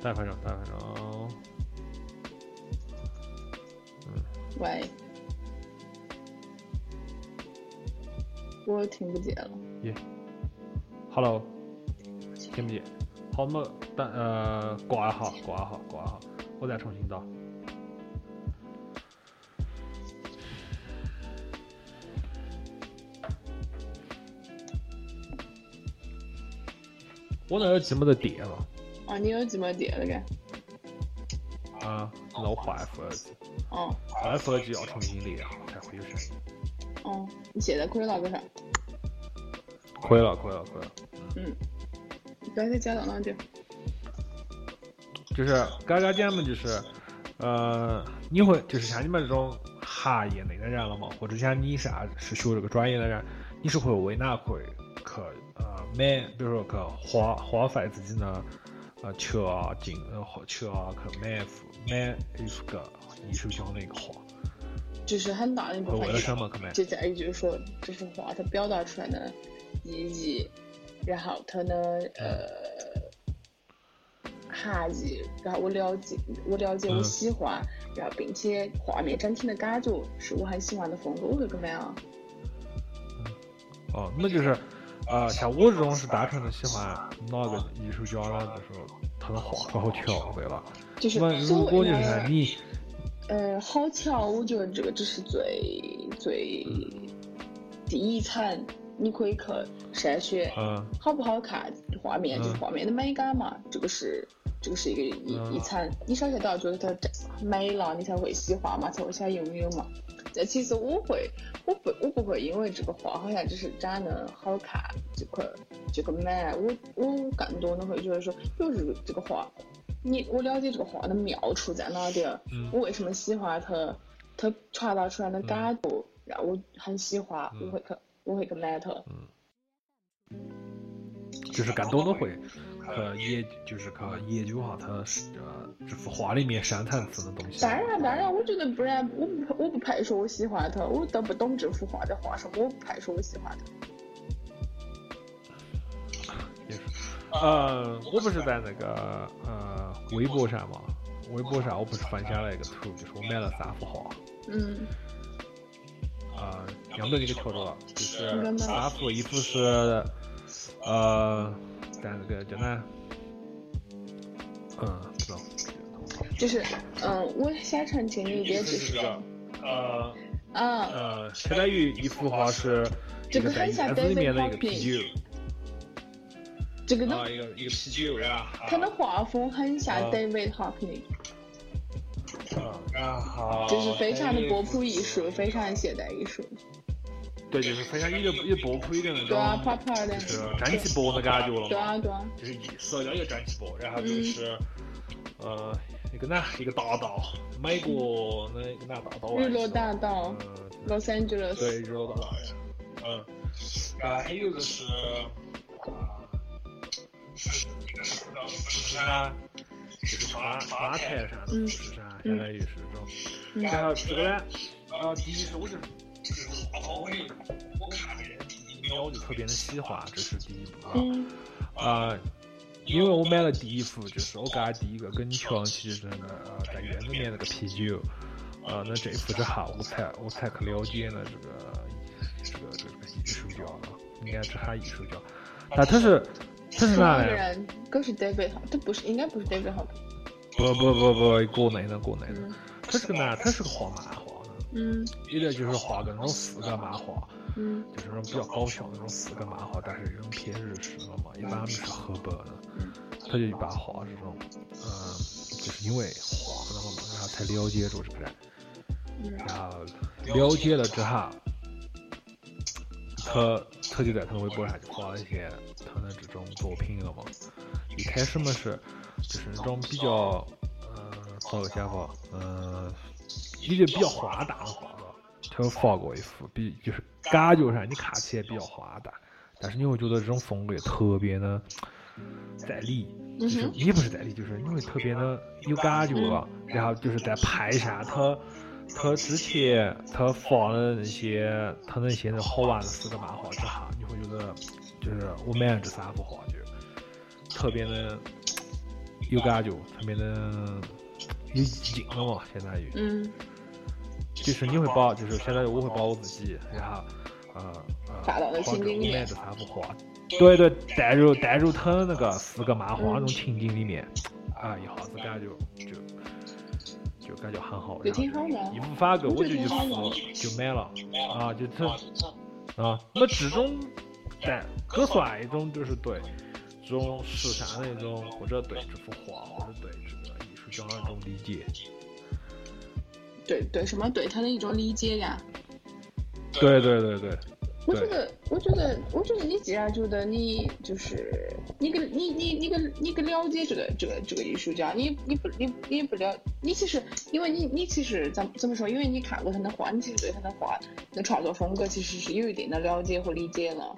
打分钟，打分钟。嗯。喂。我听不见了。耶。Hello。听不见。好，那么等呃挂一下，挂一下，挂一下，我再重新打。我那耳机没得电了。啊，你耳机没电了该？啊，那我换一副耳机。哦。换一副耳机要重新连哈，才会有声音。哦，你现在可以了个啥？可以了，可以了，可以了。嗯。刚才讲到哪点？就是刚刚讲嘛，就是，呃，你会就是像你们这种行业内的人了嘛，或者像你是啊是学这个专业的人，你是会为哪会去呃买，比如说去花花费自己的。呃，钱啊，进呃，钱啊，去买幅买一幅个艺术家的一个画，就是很大的一部分。为了什么去买？就在于就是说，这幅画它表达出来的意义，然后它呢呃，含义，然后我了解，我了解，我喜欢，然后并且画面整体的感觉是我很喜欢的风格，我会更买啊。哦，那就是，呃，像我这种是单纯的喜欢哪个艺术家呢？就是他的画可好瞧，对了。就是如果就是你，呃，好瞧，我觉得这个只是最最第一层，你可以去筛选，嗯，好不好看，画面就是画面的美感嘛，这个是这个是一个一一层，你首先都要觉得它美了，你才会喜欢嘛，才会想拥有嘛。但其实我会，我不我不会因为这个画好像只是长得好看就去就去买，我我更多的会觉得说，比如这个这个画，你我了解这个画的妙处在哪点，我为什么喜欢它，它传达出来的感觉让我很喜欢，我会去我会去买它。嗯，就是更多都会。去研，就是去研究哈，它是呃这幅画里面深层次的东西。当然，当然，我觉得不然，我不，我不配说我喜欢它，我都不懂这幅画在画什么，我不配说我喜欢它。也是，呃，我不是在那个呃微博上嘛，微博上我不是分享了一个图，就是我买了三幅画。嗯。啊，要不你给调着了，就是三幅，一幅是呃。但这个叫哪？嗯，知道。就是，嗯，我想澄清一点，就是，呃，啊，呃，相当于一幅画是这个在院子里面的一个啤酒，这个呢，一个一个啤酒呀。它的画风很像 David Hockney。就是非常的波普艺术，非常现代艺术。对，就是非常有点有波普一点那种，就是蒸汽波的感觉了嘛。对啊，对啊。就是意思叫一个蒸汽波，然后就是，呃，一个哪一个大道，美国那一个哪大道？日落大道。嗯。洛杉矶的。对，日落大道。嗯。然后还有一个是，啊，是一个就是花花台上的富士山，相当于是这种。然后这个呢，啊，第一是我就是。我我看这第一秒就特别的喜欢，这是第一步啊。啊，因为我买了第一幅，就是我刚才第一个跟你瞧起是那个在院子里面那个啤酒。啊，那这一幅之后，我才我才去了解了这个这个这个艺术家了，应该是喊艺术家。但他是他是哪的？可是德贝哈，他不是应该不是德贝哈。不不不不，国内的国内的，他是个男，他是个画漫画的。嗯，有的就是画个那种四格漫画，嗯，就是那种比较搞笑那种四格漫画，但是这种偏日式的嘛，一般是黑白的，他就一般画这种，嗯，就是因为画了嘛，然后才了解着这个人，然后了解了之后，他他就在他的微博上就发了一些他的这种作品了嘛，一开始嘛是就是那种比较，嗯，咋个讲法，嗯。你觉得比较荒诞的画子，他有发过一幅，比就是感觉上你看起来比较荒诞，但是你会觉得这种风格特别的在理，就是也不是在理，就是你会特别的有感觉了。然后就是在拍下他他之前他发的那些他那些那好玩的四个漫画之后，你会觉得就是我买了这三幅画就特别的有感觉，特别的有意境了嘛，相当于。嗯。就是你会把，就是相当于我会把我自己，然后，呃，画到那情景里面，这三幅画，对对，带入带入他那个四个漫画那种情景里面，啊，一下子感觉就就感觉很好，就挺好的。义无反顾，我就一次就买了，啊，就这，啊，那这种但可算一种就是对这种时尚的一种，或者对这幅画，或者对这个艺术家的一种理解。对对，什么对他的一种理解呀？对对对对。我觉得，我觉得，我觉得你既然觉得你就是你跟你你你跟你个了解这个这个这个艺术家，你你不你你不了，你其实因为你你其实怎怎么说？因为你看过他的画，你其实对他的画的创作风格其实是有一定的了解和理解了，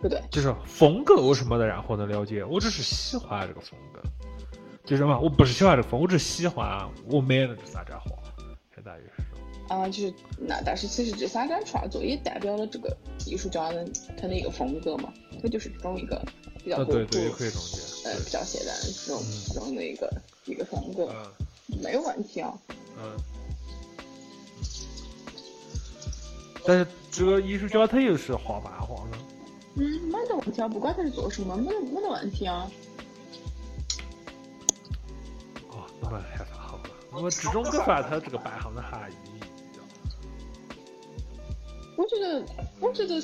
不对？就是风格我什么的然获得了解？我只是喜欢这个风格。就是嘛，我不是喜欢这个风，我只是喜欢我买的这三张画，相当于。啊，就是那，但是其实这三张创作也代表了这个艺术家的他的一个风格嘛，他就是这种一个比较对对，也可以这么呃，呃比较现代这种这种的一个一个风格，嗯，没有问题啊。嗯。但是这个艺术家他又是画漫画的。嗯，没得问题啊，不管他是做什么，没得没得问题啊。哦，那么还算好了。那么这种就算他这个半行的含义。我觉得，我觉得，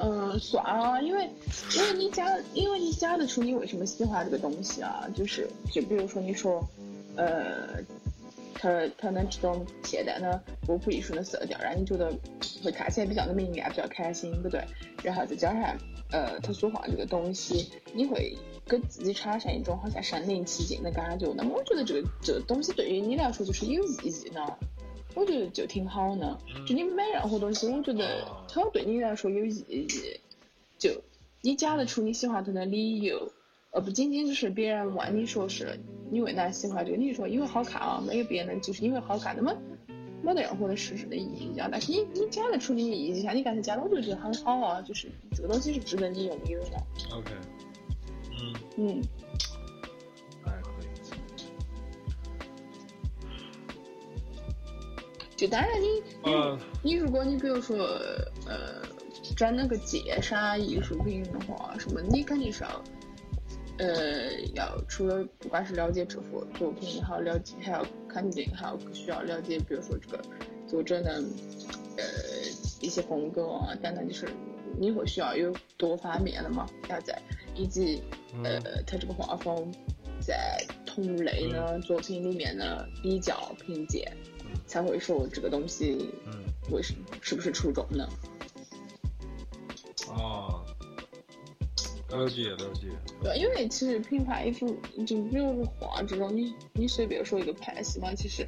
嗯，算啊，因为，因为你讲，因为你讲得出你为什么喜欢这个东西啊，就是，就比如说你说，呃，他他的这种现代的波普艺术的色调，让你觉得会看起来比较的明亮，比较开心，对不对？然后再加上，呃，他所画这个东西，你会给自己产生一种好像身临其境的感觉。那么，我觉得这个这个东西对于你来说就是有意义的。我觉得就挺好的。就你买任何东西，我觉得它要对你来说有意义。就你讲得出你喜欢它的理由，而不仅仅只是别人问你说是你为哪喜欢这个，你说因为好看啊，没有别的，就是因为好看，那么没得任何的实质的意义啊。但是你你讲得出你的意义，像你刚才讲的，我就觉得很好啊，就是这个东西是值得你拥有的。OK。嗯。嗯。就当然你你你如果你比如说呃转那个鉴赏艺术品的话什么，你肯定是要呃要除了不管是了解这幅作品也好，了解还要肯定还要需要了解，比如说这个作者的呃一些风格啊等等，就是你会需要有多方面的嘛，要在以及呃他这个画风在同类的作品里面的比较评鉴。才会说这个东西，嗯，为什么是不是初中呢？哦，了解了解。对，因为其实品牌衣服，就比如说画这种，你你随便说一个派系嘛，其实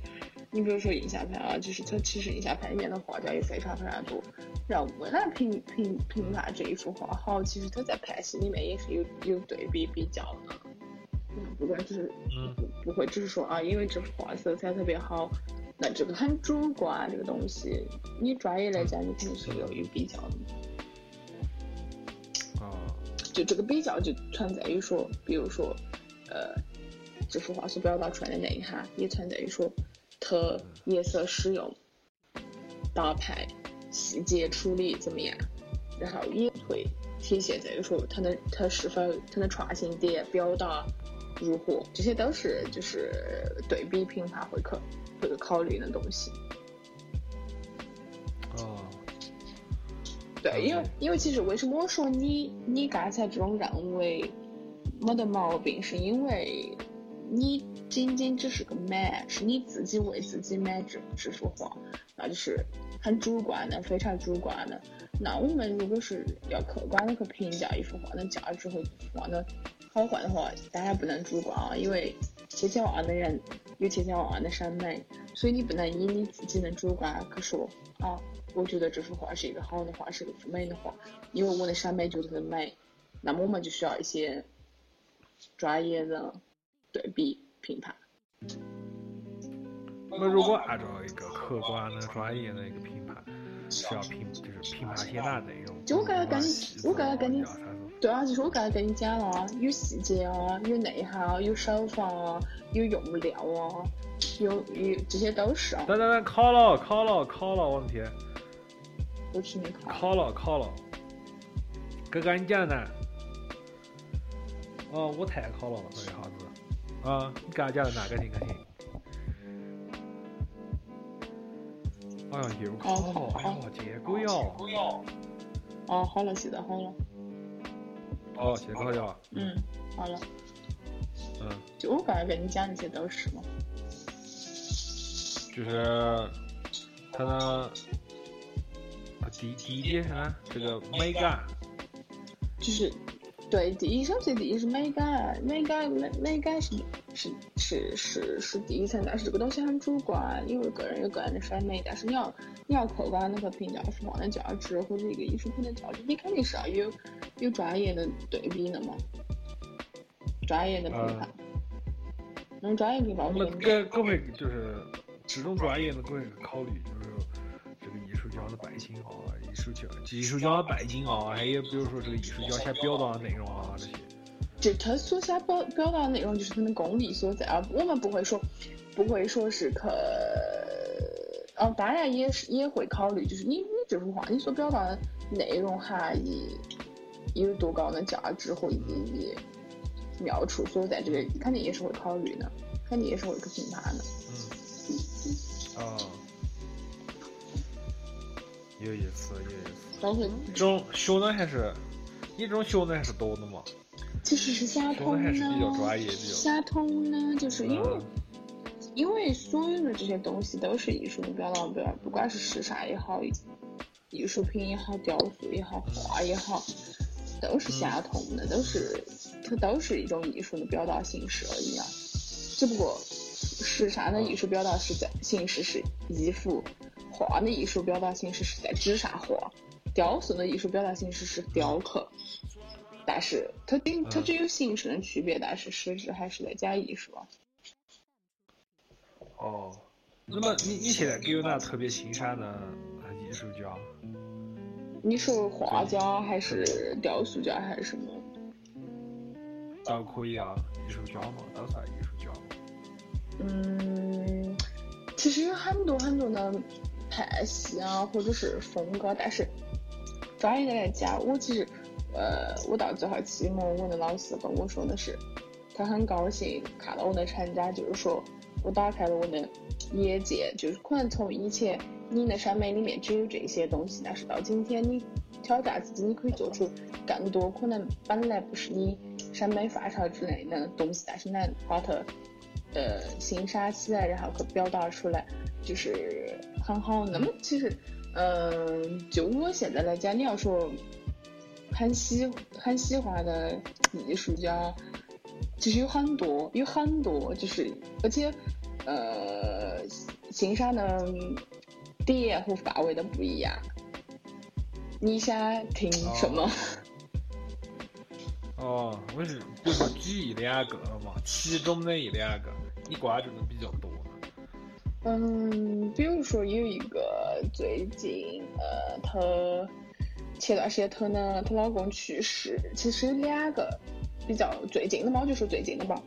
你比如说印象派啊，就是它其实印象派里面的画家也非常非常多。然后为了品品品牌这一幅画好，其实它在派系里面也是有有对比比较的。嗯，不管就是不不会只是说啊，因为这幅画色彩特别好。那这个很主观，这个东西，你专业来讲，你肯定是要有比较的。啊，就这个比较就存在于说，比如说，呃，这幅画所表达出来的内涵，也存在于说，它颜色使用、搭配、细节处理怎么样，然后也会体现在于说，它的它是否它的创新点表达如何，这些都是就是对比评判会可。这个考虑的东西，哦，对，因为因为其实为什么我说你你刚才这种认为没得毛病，是因为你仅仅只是个买，是你自己为自己买这这幅画，那就是很主观的，非常主观的。那我们如果是要客观的去评价一幅画的价值和画的好坏的话，当然不能主观啊，因为千千万万的人。有千千万万的审美，所以你不能以你自己的主观去说啊，我觉得这幅画是一个好的画，是个美的画，因为我的审美觉得美。那么我们就需要一些专业的对比评判。那如果按照一个客观的、专业的一个评判，是要评就是评判些哪内容？就我刚刚跟你，我刚刚跟你，对啊，就是我刚才跟你讲了啊，有细节啊，有内涵啊，有手法啊。有用料啊，有有这些都是啊。等等等，考了考了考了，我的天！我去你考。考了考了，哥哥你讲呢。哦，我太考了，这一下子。啊，你刚才讲的哪个听个听？哎呀，又考了，哎呀，结果呀。哦，好了，现在好了。哦，现在考了。嗯，好了。嗯，就我刚才跟你讲那些都是嘛，就是他的第第一点是啥？这个美感，就是对第一首先第一是美感，美感美美感是是是是是第一层，但是这个东西很主观，因为个人有个人的审美，但是你要你要客观的去评价是画的价值或者一个艺术品的价值，你肯定是要有有专业的对比的嘛。专业的评判，用专业评判。我们各各位就是这种专业的，各位考虑就是家的背景啊，艺术家艺术家的背景啊，还有比如说这个艺术家想表达的内容啊这些。就他所想表表达的内容就是他的功力所在啊。我们不会说，不会说是可，哦，当然也是也会考虑，就是你你这幅画你所表达的内容含义有多高的价值和意义，妙处所在，这个肯定也是会考虑的，肯定也是会去评判的。嗯。啊。有意思，有意思。包括这种学的还是，你这种学的还是多的嘛？其实是相通的。还是比较专业，比较。相通呢，就是因为，因为所有的这些东西都是艺术的表达表，不管是时尚也好，艺术品也好，雕塑也好，画也好，都是相通的，都是它都是一种艺术的表达形式而已啊。只不过，时尚的艺术表达是在形式是衣服。画的艺术表达形式是在纸上画，雕塑的艺术表达形式是雕刻，但是它仅它只有形式的区别，但是实质还是在讲艺术。哦，那么你你现在给有哪特别欣赏的艺术家？你说画家还是雕塑家还是什么？都可以啊，艺术家嘛，都算艺术家。嗯，其实有很多很多的。派系啊，或者是风格，但是专业的来讲，我其实，呃，我到最后期末，我的老师跟我说的是，他很高兴看到我的成长，就是说我打开了我的眼界，就是可能从以前你的审美里面只有这些东西，但是到今天你挑战自己，你可以做出更多可能本来不是你审美范畴之内的东西，但是能把它呃欣赏起来，然后可表达出来。就是很好。那么其实，嗯，就我现在来讲，你要说很喜很喜欢的艺术家，其实有很多，有很多，就是而且，呃，欣赏的点和范围都不一样。你想听什么？哦，我是就是举一两个嘛，其中的一两个，你的比较多。嗯，比如说有一个最近，呃，她前段时间她呢，她老公去世。其实有两个比较最近的嘛，我就说最近的吧。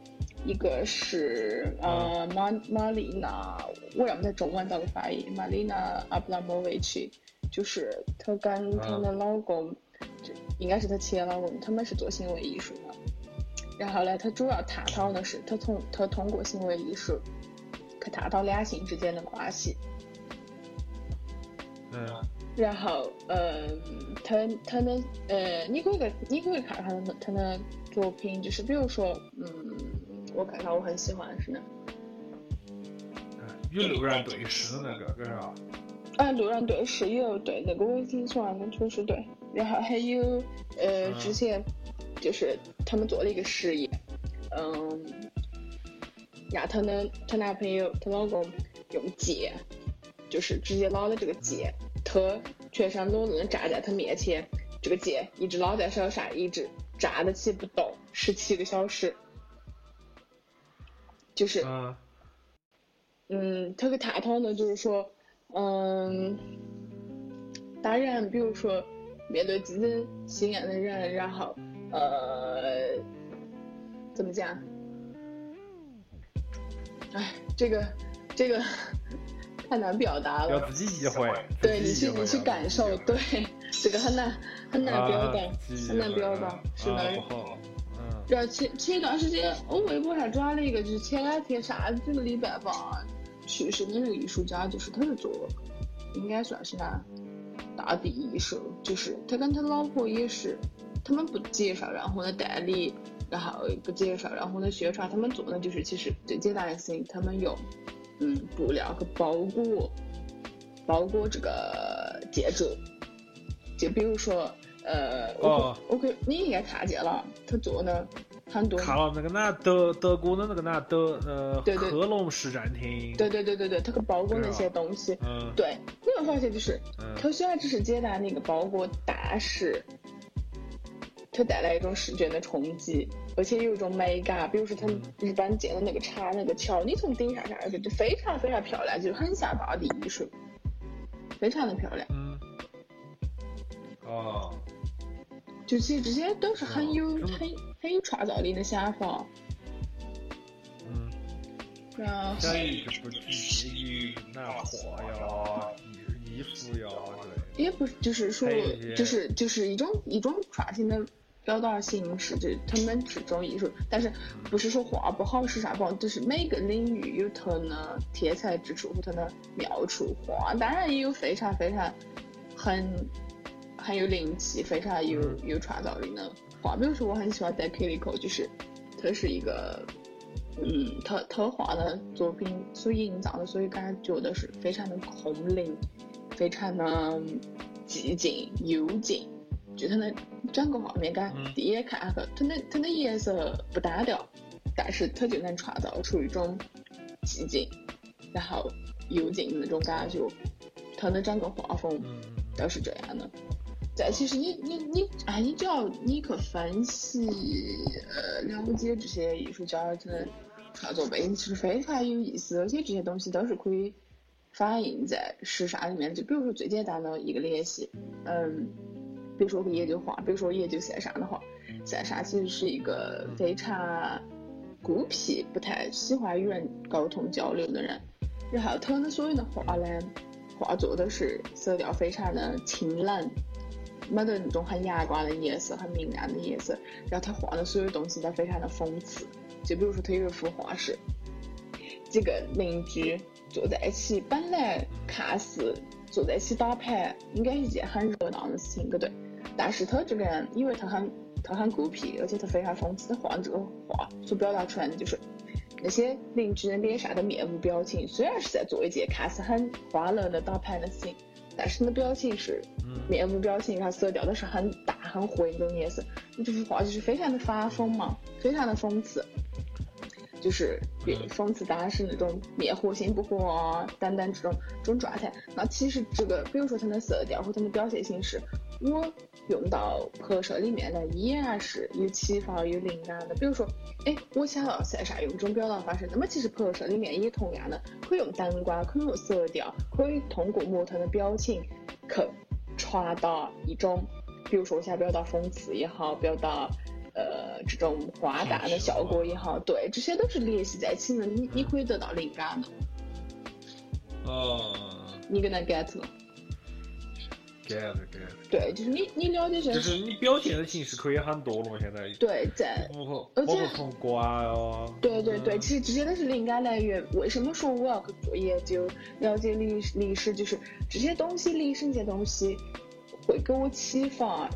一个是呃玛玛丽娜，我要不在中文咋个翻译？玛丽娜阿布拉莫维奇，就是她跟她的老公，就应该是她前老公，他们是做行为艺术的。然后呢，他主要探讨的是，他从他通过行为艺术去。探讨两性之间的关系，嗯，然后，嗯，他他的，呃，你可以你可以看看他他的作品，就是比如说，嗯，我看到我很喜欢的是哪，与路人对视那个，是吧？啊，路人对视有对那个我也挺喜欢的，确实对。然后还有，呃，之前就是他们做了一个实验，嗯。让她的她男朋友她老公用剑，就是直接捞了这个剑，她全身裸露的站在他面前，这个剑一直捞在手上，一直站得起不动，十七个小时。就是，嗯，他给探讨呢就是说，嗯，当然，比如说面对自己心爱的人，然后，呃，怎么讲？哎，这个，这个太难表达了。要自己意会。对你去，你去感受。对，这个很难，很难表达，很难表达，是的。嗯。然后前前一段时间，我微博上转了一个，就是前两天啥几个礼拜吧，去世的那个艺术家，就是他是做，应该算是那大地艺术，就是他跟他老婆也是，他们不介绍，然后呢代理。然后不介绍，然后呢宣传，他们做的就是其实最简单的事情，他们用嗯布料和包裹包裹这个建筑，就比如说呃，我我可你应该看见了，他做的很多。看了那个哪德德国的那个哪德呃科隆市政厅。对对对对对，他可包裹那些东西。嗯。对，你会发现就是，他虽然只是简单的一个包裹，但是。它带来一种视觉的冲击，而且有一种美感。比如说，它日本建的那个茶那个桥，你从顶上看上去就非常非常漂亮，就很像大地艺术，非常的漂亮。嗯。哦。就其实这些都是很有很很很有创造力的想法。嗯，然后再一个不局限于拿画呀、衣衣服呀对。也不是，就是说就是就是一种一种创新的表达形式，就是他们是种艺术，但是不是说画不好是啥不好，就是每个领域有它的天才之处和它的妙处。画当然也有非常非常很很有灵气、非常有有创造力的画，比如说我很喜欢 d e k i l i k o 就是他是一个。嗯，他他画的作品所营造的，所以感觉的是非常的空灵，非常的寂静幽静。就它的整个画面感，嗯第一眼看下去，它的它的颜色不单调，但是它就能创造出一种寂静，然后幽静的那种感觉。它的整个画风嗯都是这样的。再其实你你你哎，你只要你去分析呃了解这些艺术家的创作背景，其实非常有意思，而且这些东西都是可以反映在时尚里面。就比如说最简单的一个联系，嗯，比如说我研究画，比如说我研究线上的话，线上其实是一个非常孤僻、不太喜欢与人沟通交流的人，然后他的所有的画呢，画作都是色调非常的清冷。没得那种很阳光的颜色，很明亮的颜色。然后他画的所有东西都非常的讽刺。就比如说，他有一幅画是几个邻居坐在一起，本来看似坐在一起打牌应该是一件很热闹的事情，对不对？但是他这个人，因为他很他很孤僻，而且他非常讽刺，他画这个画所表达出来的就是那些邻居的脸上的面无表情，虽然是在做一件看似很欢乐的打牌的事情。但是他的表情是面无表情，然后色调都是很大很灰那种颜色，你这幅画就是非常的发疯嘛，非常的讽刺，就是讽刺当然是那种面和心不和啊等等这种这种状态。那其实这个，比如说它的色调和它的表现形式，我用到拍摄里面呢，依然是有启发、有灵感的。比如说，哎，我想要线上用这种表达方式，那么其实拍摄里面也同样的，可以用灯光，可以用色调，可以通过模特的表情去传达一种，比如说我想表达讽刺也好，表达呃这种荒诞的效果也好，对，这些都是联系在一起的，你你可以得到灵感的。哦，你给他 get 了。Get get，对，就是你你了解这，就是你表现的形式可以很多了嘛，现在。对，在包括而且包括从挂呀。对对对，其实这些都是灵感来源。为什么说我要去做研究，了解历历史？就是这些东西，历史这些东西会给我启发，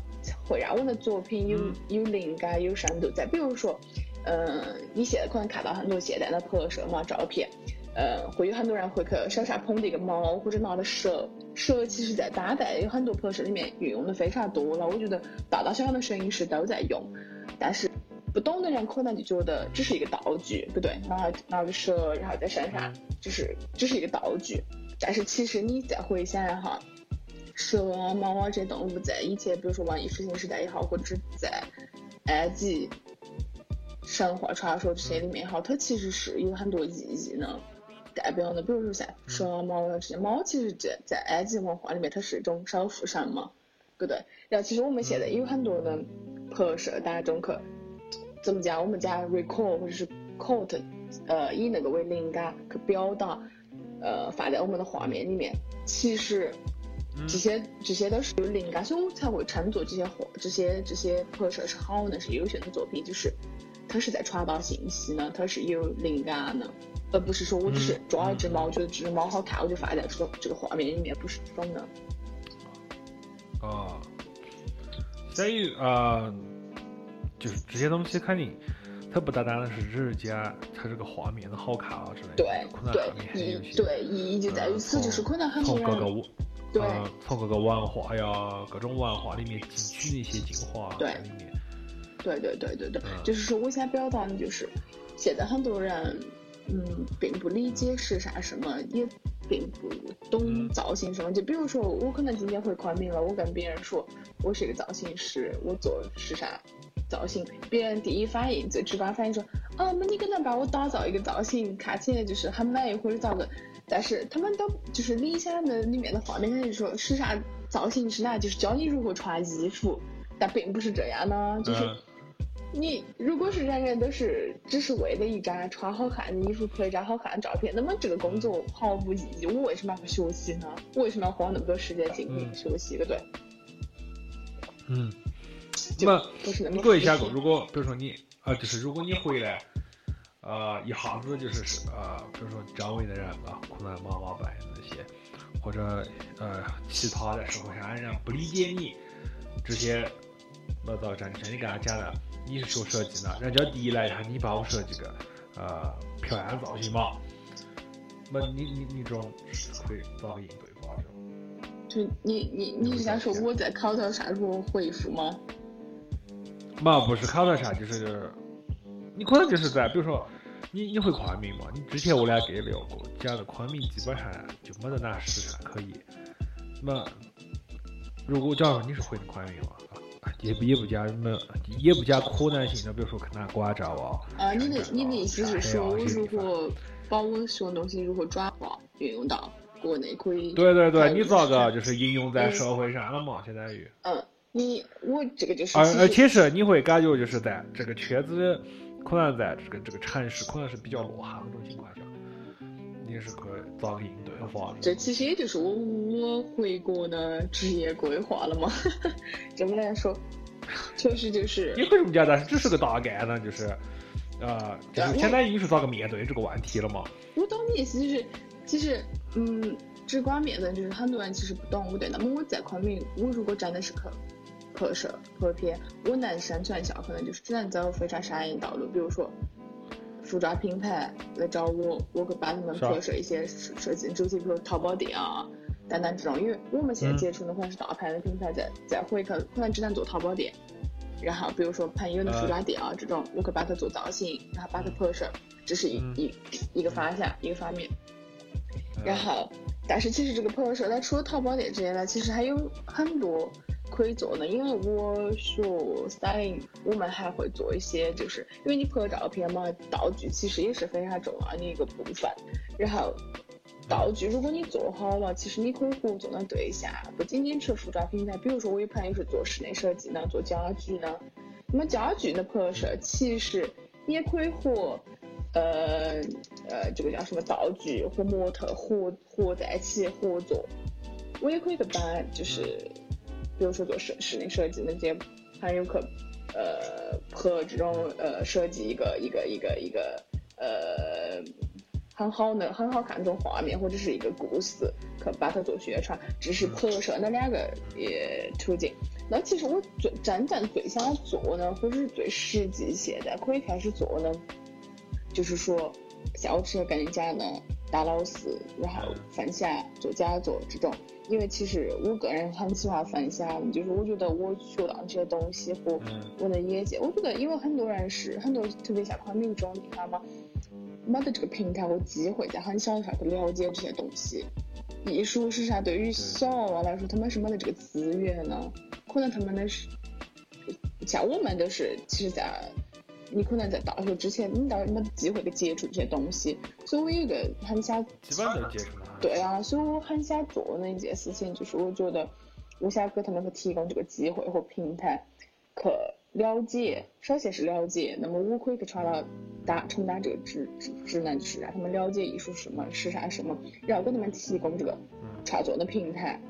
会让我的作品有有灵感、有深度。再比如说，嗯，你现在可能看到很多现代的拍摄嘛照片。呃，会有很多人会去手上捧着一个猫，或者拿着蛇。蛇其实，在当代有很多拍摄里面运用的非常多了。我觉得大大小小的摄影师都在用，但是不懂的人可能就觉得只是一个道具，不对，[laughs] 拿拿个蛇，然后在身上，就是只是一个道具。但是其实你再回想一下，蛇啊、猫啊这些动物在以前，比如说文艺复兴时代也好，或者是在埃及神话传说这些里面也好，它其实是有很多意义呢。代表的，比如说像蛇、猫啊这些，猫其实在在埃及文化里面，它是一种守护神嘛，对不对？然后其实我们现在有很多的拍摄当中去，怎么讲？我们讲 recall 或者是 quote，呃，以那个为灵感去表达，呃，放在我们的画面里面。其实这些这些都是有灵感，所以我才会称作这些画、这些这些拍摄是好的，是优秀的作品，就是它是在传达信息呢，它是有灵感的。而不是说我只是抓一只猫，觉得这只猫好看，我就放在这个这个画面里面，不是这种的。啊，所以啊，就是这些东西肯定，它不单单的是只是讲它这个画面的好看啊之类的，对可能对意义就在于此，就是可能很多人从各个文对呃从各个文化呀各种文化里面汲取一些精华对在里面。对对对对对，嗯就是说我想表达的就是，现在很多人嗯并不理解时尚什么，也并不懂嗯造型什么。就比如说，我可能今天回昆明了，我跟别人说我是一个造型师，我做时尚造型，别人第一反应最直观反应说，啊，那你可能帮我打造一个造型，看起来就是很美或者咋个。但是他们都就是理想的里面的画面，他就说时尚造型师呢，就是教你如何穿衣服，但并不是这样呢，就是。嗯你如果是人人都是只是为了一张穿好看的衣服拍一张好看的照片，那么这个工作毫无意义。我为什么要去学习呢？我为什么要花那么多时间精力学习？对不对？嗯。那么你各位想过，如果比如说你啊，就是如果你回来，呃，一下子就是呃，比如说周围的人啊，可能妈妈辈那些，或者呃其他的社会上的人不理解你这些。那到战争，你跟他讲了，你是学设计的，人家第一来一下，你帮我设计个呃漂亮的造型嘛？那你你你这种会咋个应对法？就你你你是想说我在考头上如何回复吗？嘛不是考头上，就是你可能就是在比如说你你会昆明嘛？你之前我俩给聊过，讲的昆明基本上就没得哪市场可以。那如果假如你是回的昆明嘛？也也不加么，也不加可能性的，比如说去拿广州啊。啊，你的你的意思是说，我如何把我学的东西如何转化运用到国内可以？对对对，你咋个就是应用在社会上了嘛？相当于。嗯，你我这个就是。而而且是你会感觉就是在这个圈子，可能在这个这个城市可能是比较落后那种情况下，你是可以咋个应对和发展？这其实也就是我我回国的职业规划了嘛，[laughs] 这么来说。确实就是，你为什么讲的只是个大概呢？就是，呃，就是现在你是咋个面对这个问题了嘛？我懂你意思，就是其实，嗯，直观面对就是很多人其实不懂我对。那么我在昆明，我如果真的是去拍摄拍片，我能生存下，可能就是只能走非常商业道路，比如说服装品牌来找我，我会帮你们拍摄一些设计主题，比如淘宝店啊。等等这种，因为我们现在接触的可能是大牌的品牌，在在回可可能只能做淘宝店，然后比如说朋友的服装店啊这种，我可以帮他做造型，然后帮他拍摄，这是一一一个方向一个方面。然后，但是其实这个拍摄，它除了淘宝店之外呢，其实还有很多可以做的。因为我学 sign，我们还会做一些，就是因为你拍照片嘛，道具其实也是非常重要的一个部分。然后。道具，如果你做好了，其实你可以合作的对象不仅仅是服装品牌，比如说我有朋友是做室内设计的，做家具的，那么家具的拍摄其实也可以和呃呃这个叫什么道具和模特合合在一起合作。我也可以去帮，就是比如说做室室内设计那些朋友去呃和这种呃设计一个一个一个一个呃。很好的，很好看这种画面或者是一个故事，去把它做宣传，这是拍摄那两个也途径。那其实我最真正最想做呢，或者是最实际现在可以开始做呢，就是说像我之前跟你讲的打老师，然后分享做讲座这种。因为其实我个人很喜欢分享，就是我觉得我学到这些东西和我的眼界，我觉得因为很多人是很多特别像昆明这种地方嘛。没得这个平台和机会，在很小的时候去了解这些东西。艺术是啥？对于小娃娃来说，他们是没得这个资源呢。可能他们的是，像我们都是，其实，在你可能在大学之前，你倒没得机会去接触这些东西。所以我有一个很想，基本都接触了。对啊，所以我很想做的一件事情，就是我觉得，我想给他们去提供这个机会和平台，去。了解，首先是了解。那么我可以去传达、达承担这个职职职能，就是让他们了解艺术什么是啥什么，然后给他们提供这个创作的平台。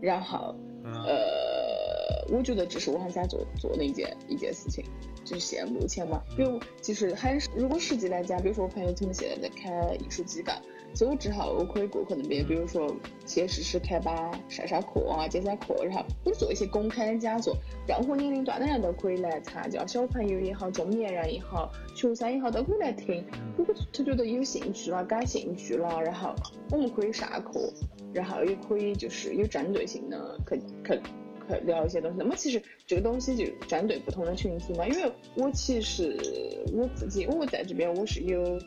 然后，呃，我觉得这是我很想做做的一件一件事情，就是现目前嘛。比如，其实还是如果实际来讲，比如说我朋友他们现在在开艺术机构。走之后，我可以过去那边，比如说先试试开班、上上课啊、讲讲课，然后我做一些公开的讲座，任何年龄段的人都可以来参加，小朋友也好，中年人也好，学生也好，都可以来听。如果他觉得有兴趣了、感兴趣了，然后我们可以上课，然后也可以就是有针对性的去去去聊一些东西。那么其实这个东西就针对不同的群体嘛，因为我其实我自己我在这边我是有。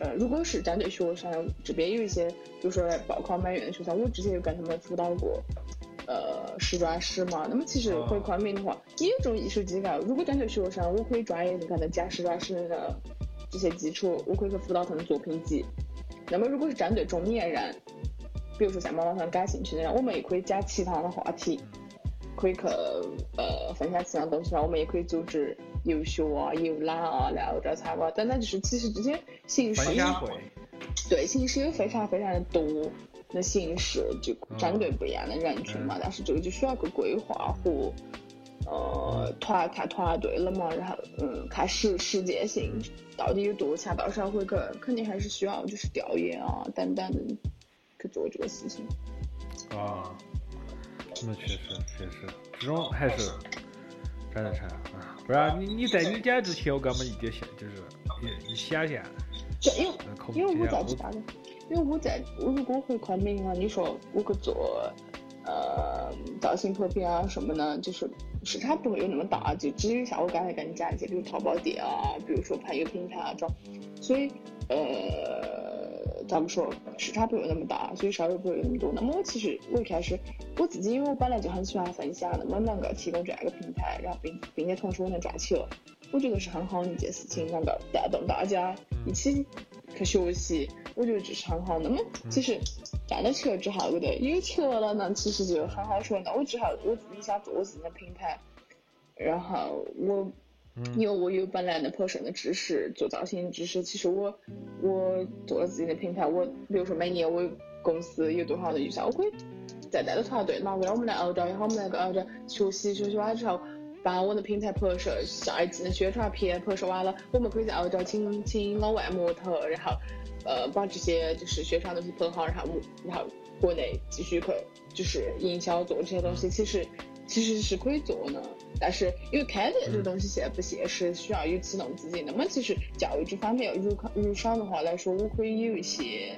呃，如果是针对学生，这边有一些，比如说来报考美院的学生，我之前有跟他们辅导过，呃，时装师嘛。那么其实回昆明的话，也有这种艺术机构。如果针对学生，我可以专业的跟他讲时装师的这些基础，我可以去辅导他们作品集。那么如果是针对中年人，比如说像毛毛上感兴趣的人，我们也可以讲其他的话题。可以去呃分享其他东西，然后我们也可以组织游学啊、游览啊、来欧洲参观等等，就是其实这些形式，对形式有非常非常的多的形式，就针对不一样的人群嘛。但是这个就需要个规划和呃团看团队了嘛，然后嗯看实实践性到底有多强，到时候会去肯定还是需要就是调研啊等等的去做这个事情。啊。那确实确实，这种还是真的差啊！不然你你在你讲之前，我根本一点想就是一一想象，因为因为我在其他的，因为我在我如果回昆明啊，你说我去做呃造型图片啊什么的？就是市场不会有那么大，就只有像我刚才跟你讲一些，比如淘宝店啊，比如说朋友平台啊这种，所以呃。咱们说市场不会那么大，所以稍微不会有那么多。那么我其实我一开始我自己，因为我本来就很喜欢分享，那么能够提供这样一个平台，然后并并且同时我能赚钱，我觉得是很好的一件事情，能够带动大家一起去学习，我觉得这是很好。那么其实赚了钱之后，对不对？有钱了那其实就很好说，那我之后我自己想做我自己的平台，然后我。因为我有本来的拍摄的知识，做造型知识。其实我我做了自己的平台，我比如说每年我公司有多少的预算，我可以再带着团队嘛，为了我们来欧洲也好，我们来个欧洲学习学习完之后，把我的平台拍摄下一季的宣传片拍摄完了，我们可以在欧洲请请老外模特，然后呃把这些就是宣传东西拍好，然后我然后国内继续去就是营销做这些东西，其实其实是可以做的。但是因为开店这个东西现在不现实，需要有启动资金。那么其实教育这方面，如如上的话来说，我可以有一些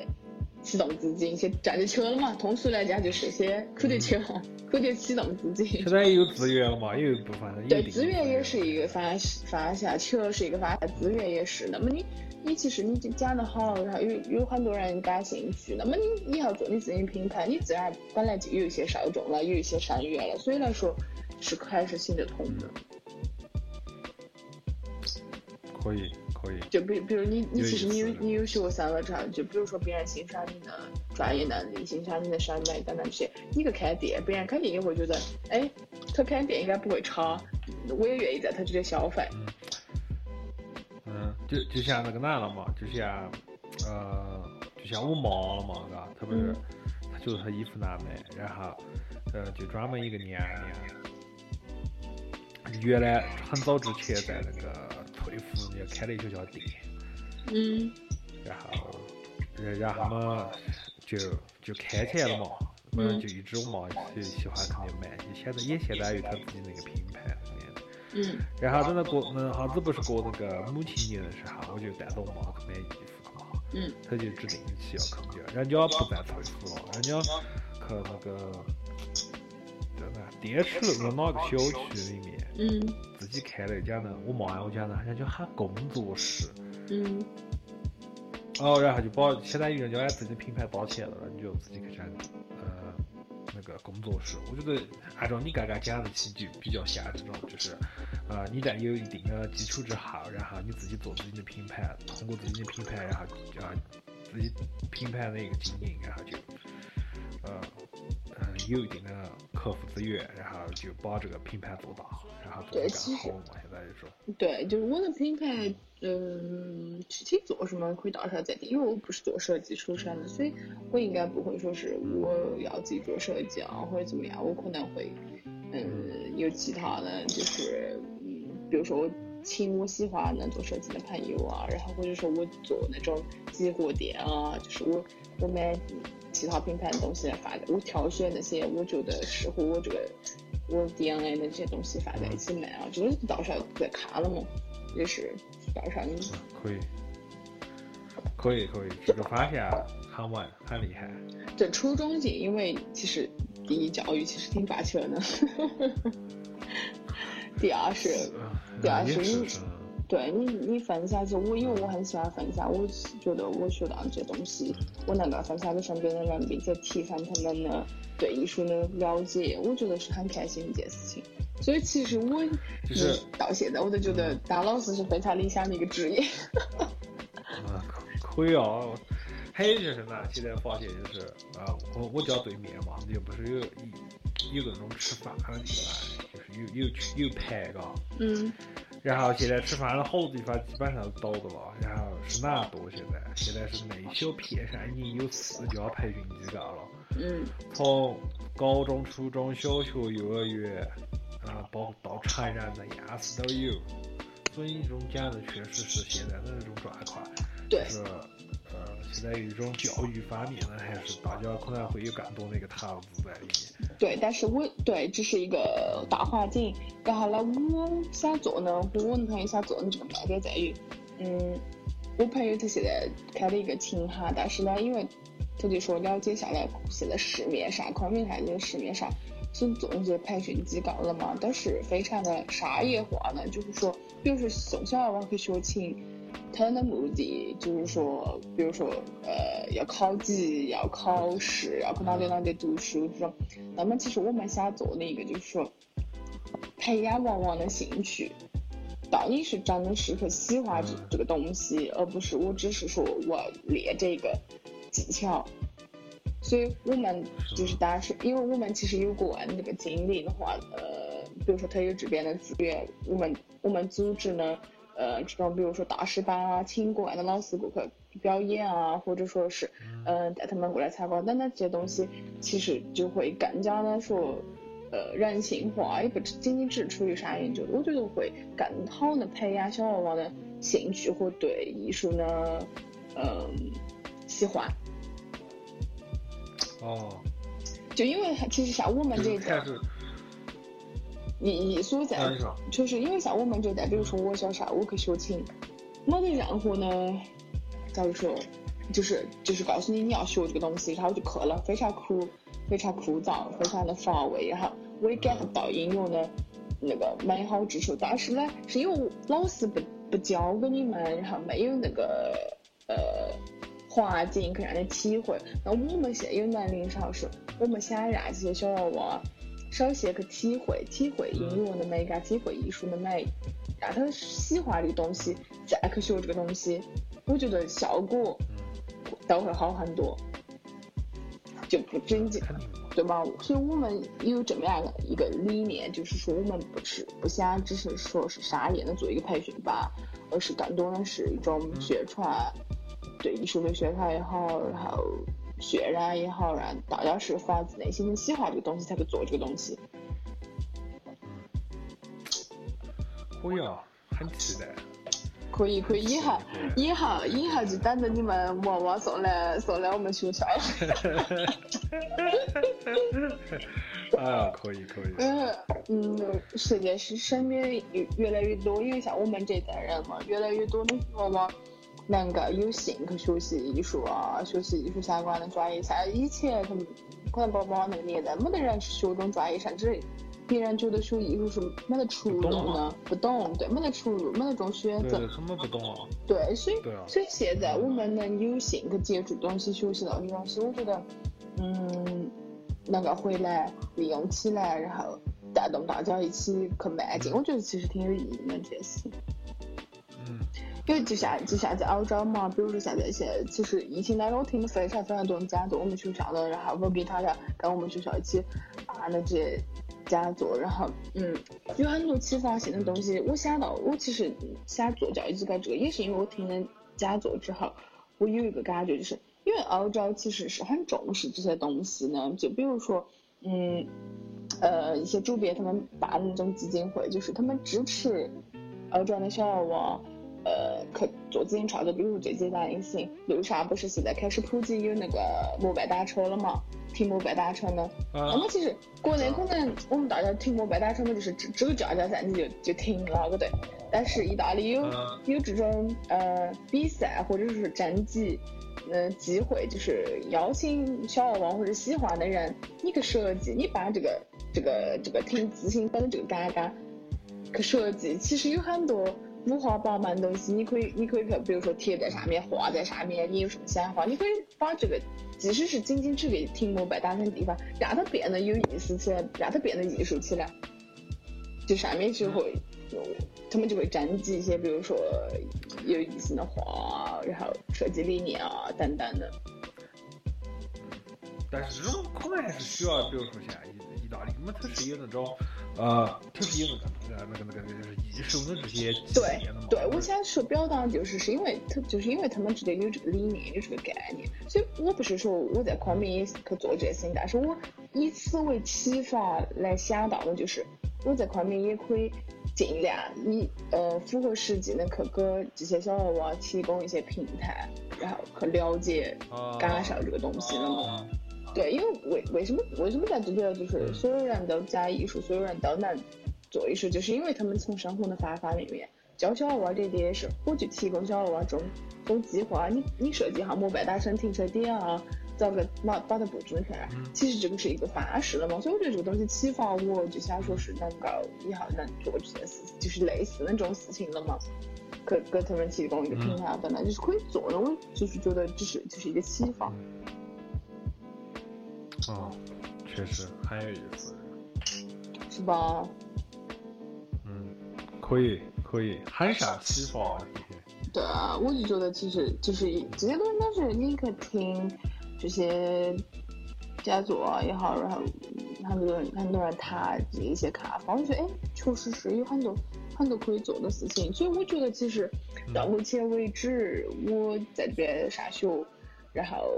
启动资金，先赚点钱了嘛。通俗来讲就是先扣点钱，扣点启动资金。现在也有资源了嘛，也有一部分。[laughs] 对，资源也是一个方方向，钱是一个方向，资源也是。那么你你其实你讲得好，然后有有很多人感兴趣，那么你你要做你自己品牌，你自然本来就有一些受众了，有一些生源了，所以来说。是还是行得通的，可以可以。就比比如你你其实你有你有学生了之后，就比如说别人欣赏你的专业能力，欣赏你的审美等等这些，你去开店，别人肯定也会觉得，哎，他开店应该不会差，我也愿意在他这里消费。嗯，就就像那个男了嘛，就像呃，就像我妈了嘛，嘎，他不是，他觉得他衣服难买，然后呃，就专门一个娘娘。原来很早之前在那个翠湖也开了一家小店，嗯，然后，然后嘛就就开起来了嘛，嗯，就一直我妈就喜欢肯定买，就现在也现在有他自己那个品牌嗯，然后等到过嗯哈子不是过那个母亲节的时候，我就带着我妈去买衣服嘛，嗯，他就指定期要去那人家不在翠湖了，人家去那个。滇池路哪个小区里面，嗯，自己开了一家呢，我妈我讲呢，好像叫喊工作室，嗯，哦，然后就把相当于人家把自己的品牌包起来了，你就自己去讲，呃，那个工作室，我觉得按照你刚刚讲的，其实就比较像这种，就是，呃，你在有一定的基础之后，然后你自己做自己的品牌，通过自己的品牌，然后啊，自己品牌的一个经营，然后就，呃。嗯，有一定的客户资源，然后就把这个品牌做大，然后做得更好嘛。现在就说，对，就是我的品牌，嗯，具体做什么可以到时候再定，因为我不是做设计出身的，所以我应该不会说是我要自己做设计啊，或者怎么样，我可能会，嗯，有其他的就是，嗯，比如说我请我喜欢的做设计的朋友啊，然后或者说我做那种集货店啊，就是我我买。其他品牌的东西来发的，我挑选那些我觉得适合我这个我 DNA 的这些东西发在一起卖啊，这个到时候再看了嘛，也是到时候你可以，可以可以，这个方向很稳很厉害。这初中级，因为其实第一教育其实挺霸气的，[laughs] 第二是第二是。对你，你分享就我，因为我很喜欢分享，我觉得我学到这些东西，我能够分享给身边的人，并且提升他们的对艺术的了解，我觉得是很开心的一件事情。所以其实我就是到现在，我都觉得当老师是非常理想的一个职业。啊，可以啊。还有就是呢，现在发现就是啊，我我家对面嘛，又不是有有有那种吃饭的地方，就是有有有排嘎。嗯。然后现在吃饭的好多地方基本上都倒的了，然后是哪多？现在现在是内小片上已经有四家培训机构了。嗯。从高中、初中小学、幼儿园，啊，包到成人的样式都有。所以这种讲的确实是现在的这种状况。对。是。呃，现在有一种教育方面呢，还是大家可能会有更多的一个投资在里面。对，但是我对这是一个大环境。然后呢，我想做呢，和我男朋友想做的这个卖点在于，嗯，我朋友他现在开了一个琴行，但是呢，因为他就说了解下来，现在市面上，昆明还是市面上是做这些培训机构了嘛，都是非常的商业化的，就是说，比如说送小娃娃去学琴。他的目的就是说，比如说，呃，要考级、要考试、要去哪里哪里读书这种。那么，其实我们想做的一个就是说，培养娃娃的兴趣，到底是真的适合喜欢这这个东西，而不是我只是说我练这个技巧。所以我们就是当时，因为我们其实有过那个经历的话，呃，比如说他有这边的资源，我们我们组织呢。呃，这种比如说大师班啊，请国外的老师过去表演啊，或者说是，嗯，带他们过来参观等等这些东西，其实就会更加的说，呃，人性化，也不仅仅只出于商业，就我觉得会更好的培养小娃娃的兴趣和对艺术的，嗯，喜欢。哦。就因为其实像我们这个。意义所在，就是因为像我们这代，比如说我小时候我去学琴，没得任何呢，假如说，就是就是告诉你你要学这个东西，然后就去了，非常枯，非常枯燥，非常的乏味，然后我也 get 不到音乐的那个美好之处。但是呢，是因为老师不不教给你们，然后没有那个呃环境可以让你体会。那我们现在有能力上是，我们想让这些小娃娃。首先去体会，体会音乐的美感，体会艺术的美，让他喜欢这个东西，再去学这个东西，我觉得效果都会好很多，就不仅仅对吧？所以我们有这么样的一个理念，就是说我们不是不想只是说是商业的做一个培训班，而是更多的是一种宣传，对艺术的宣传也好，然后。渲染也好，让大家是发自内心的喜欢这个东西才去做这个东西。可以啊，很期待。可以可以，以后以后以后就等着你们娃娃送来送来我们学校。[laughs] 啊，可以可以。嗯嗯，实在是身边越越来越多，因为像我们这代人嘛，越来越多的娃娃。能够有幸去学习艺术啊，学习艺术相关的专业。像以前他们可能爸爸那个年代，没得人去学这种专业，甚至别人觉得学艺术是没得出路的，不懂，对，没得出路，没得这种选择。什么不懂啊？对，所以所以现在我们能有幸去接触东西，学习到的东西，我觉得，嗯，能够回来利用起来，然后带动大家一起去迈进，我觉得其实挺有意义的这件事情。因为就像就像在澳洲嘛，比如说现在现在，其实疫情当中，我听了非常非常多的讲座，我们学校的，然后我给他俩跟我们学校一起办的这些讲座，然后嗯，有很多启发性的东西。我想到，我其实想做教育机构，这个也是因为我听了讲座之后，我有一个感觉，就是因为澳洲其实是很重视这些东西呢，就比如说嗯呃一些主编他们办那种基金会，就是他们支持澳洲的小娃娃。呃，去做自行车的，比如最简单的事情，路上不是现在开始普及有那个摩拜单车了嘛？停摩拜单车呢？那么其实国内可能我们大家停摩拜单车嘛，就是只只有驾照噻，你就就停了，对不对？但是意大利有有这种呃比赛或者是征集，嗯机会，就是邀请小娃娃或者喜欢的人，你去设计，你把这个这个这个停自行车的这个杆杆去设计，其实有很多。五花八门东西，你可以，你可以比如说贴在上面，画在上面，你有什么想法？你可以把这个，即使是仅仅只给停摩拜单的地方，让它变得有意思起来，让它变得艺术起来。就上面就会，他们就会征集一些，比如说有意思的画，然后设计理念啊等等的。但是这种可能还是需要，比如说像意大利，那么它是有那种呃，它是有那个那个那个那个就是的这些对对，我想说表达就是是因为他就是因为他们之间有这个理念，有这个概念，所以我不是说我在昆明也去做这些事情，但是我以此为启发来想到的就是我在昆明也可以。尽量以呃符合实际的去给这些小娃娃提供一些平台，然后去了解、感受这个东西了嘛？对，因为为为什么为什么在这边就是所有人都讲艺术，所有人都能做艺术，就是因为他们从生活的方方面面教小娃娃这点也是，我就提供小娃娃种种计划，你你设计下摩拜单身停车点啊。找个把把它布置出来，其实这个是一个方式了嘛，所以我觉得这个东西启发我，就想说是能够以后能做这件事，就是类似那种事情了嘛，给给他们提供一个平台本来，就是可以做的，我就是觉得只是就是一个启发。哦，确实很有意思，是吧？嗯，可以可以，很受启发。对啊，我就觉得其实就是这些东西都是你去听。这些讲座也好，然后很多人很多人他这一些看法，我觉得哎，确实是有很多很多可以做的事情。所以我觉得其实到目前为止，我在这边上学，然后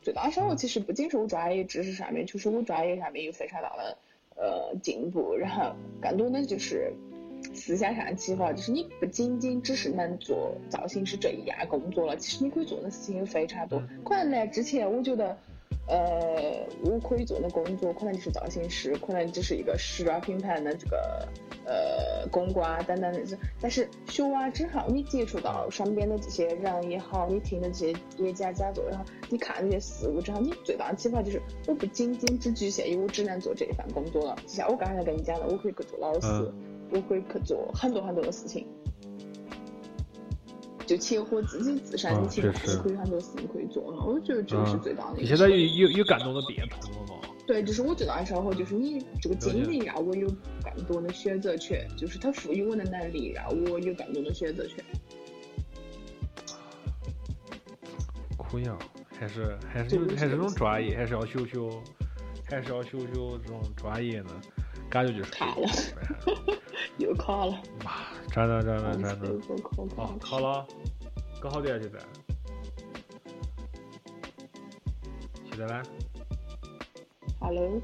最大收获其实不仅是我专业知识上面，就是我专业上面有非常大的呃进步，然后更多的就是思想上的启发，就是你不仅仅只是能做造型师这一样工作了，其实你可以做的事情有非常多。可能来之前，我觉得，呃，我可以做的工作可能就是造型师，可能只是一个时装品牌的这个呃公关等等那些。但是学完之后，你接触到身边的这些人也好，你听的这些演讲讲座也好，你看这些事物之后，你最大的启发就是，我不仅仅只局限于我只能做这一份工作了。就像我刚才跟你讲的，我可以去做老师。我可以去做很多很多的事情，就结合自己自身的情况，可以很多事情可以做嘛。我觉得这个是最大的。你现在有有有更多的变通了嘛？对，就是我最大的收获，就是你这个经历让我有更多的选择权，就是它赋予我的能力，让我有更多的选择权。可以啊，还是还是有还是这种专业，还是要修修，还是要修修这种专业呢？感觉就是卡了，又 [laughs] 卡了。哇，真的真的真的。哦，卡了，搞好点现在。现在呢？Hello，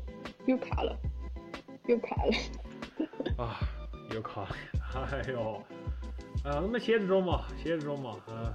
又卡了，又卡了。[laughs] 啊，又卡了，哎呦，啊，那么写这种嘛，写这种嘛，嗯。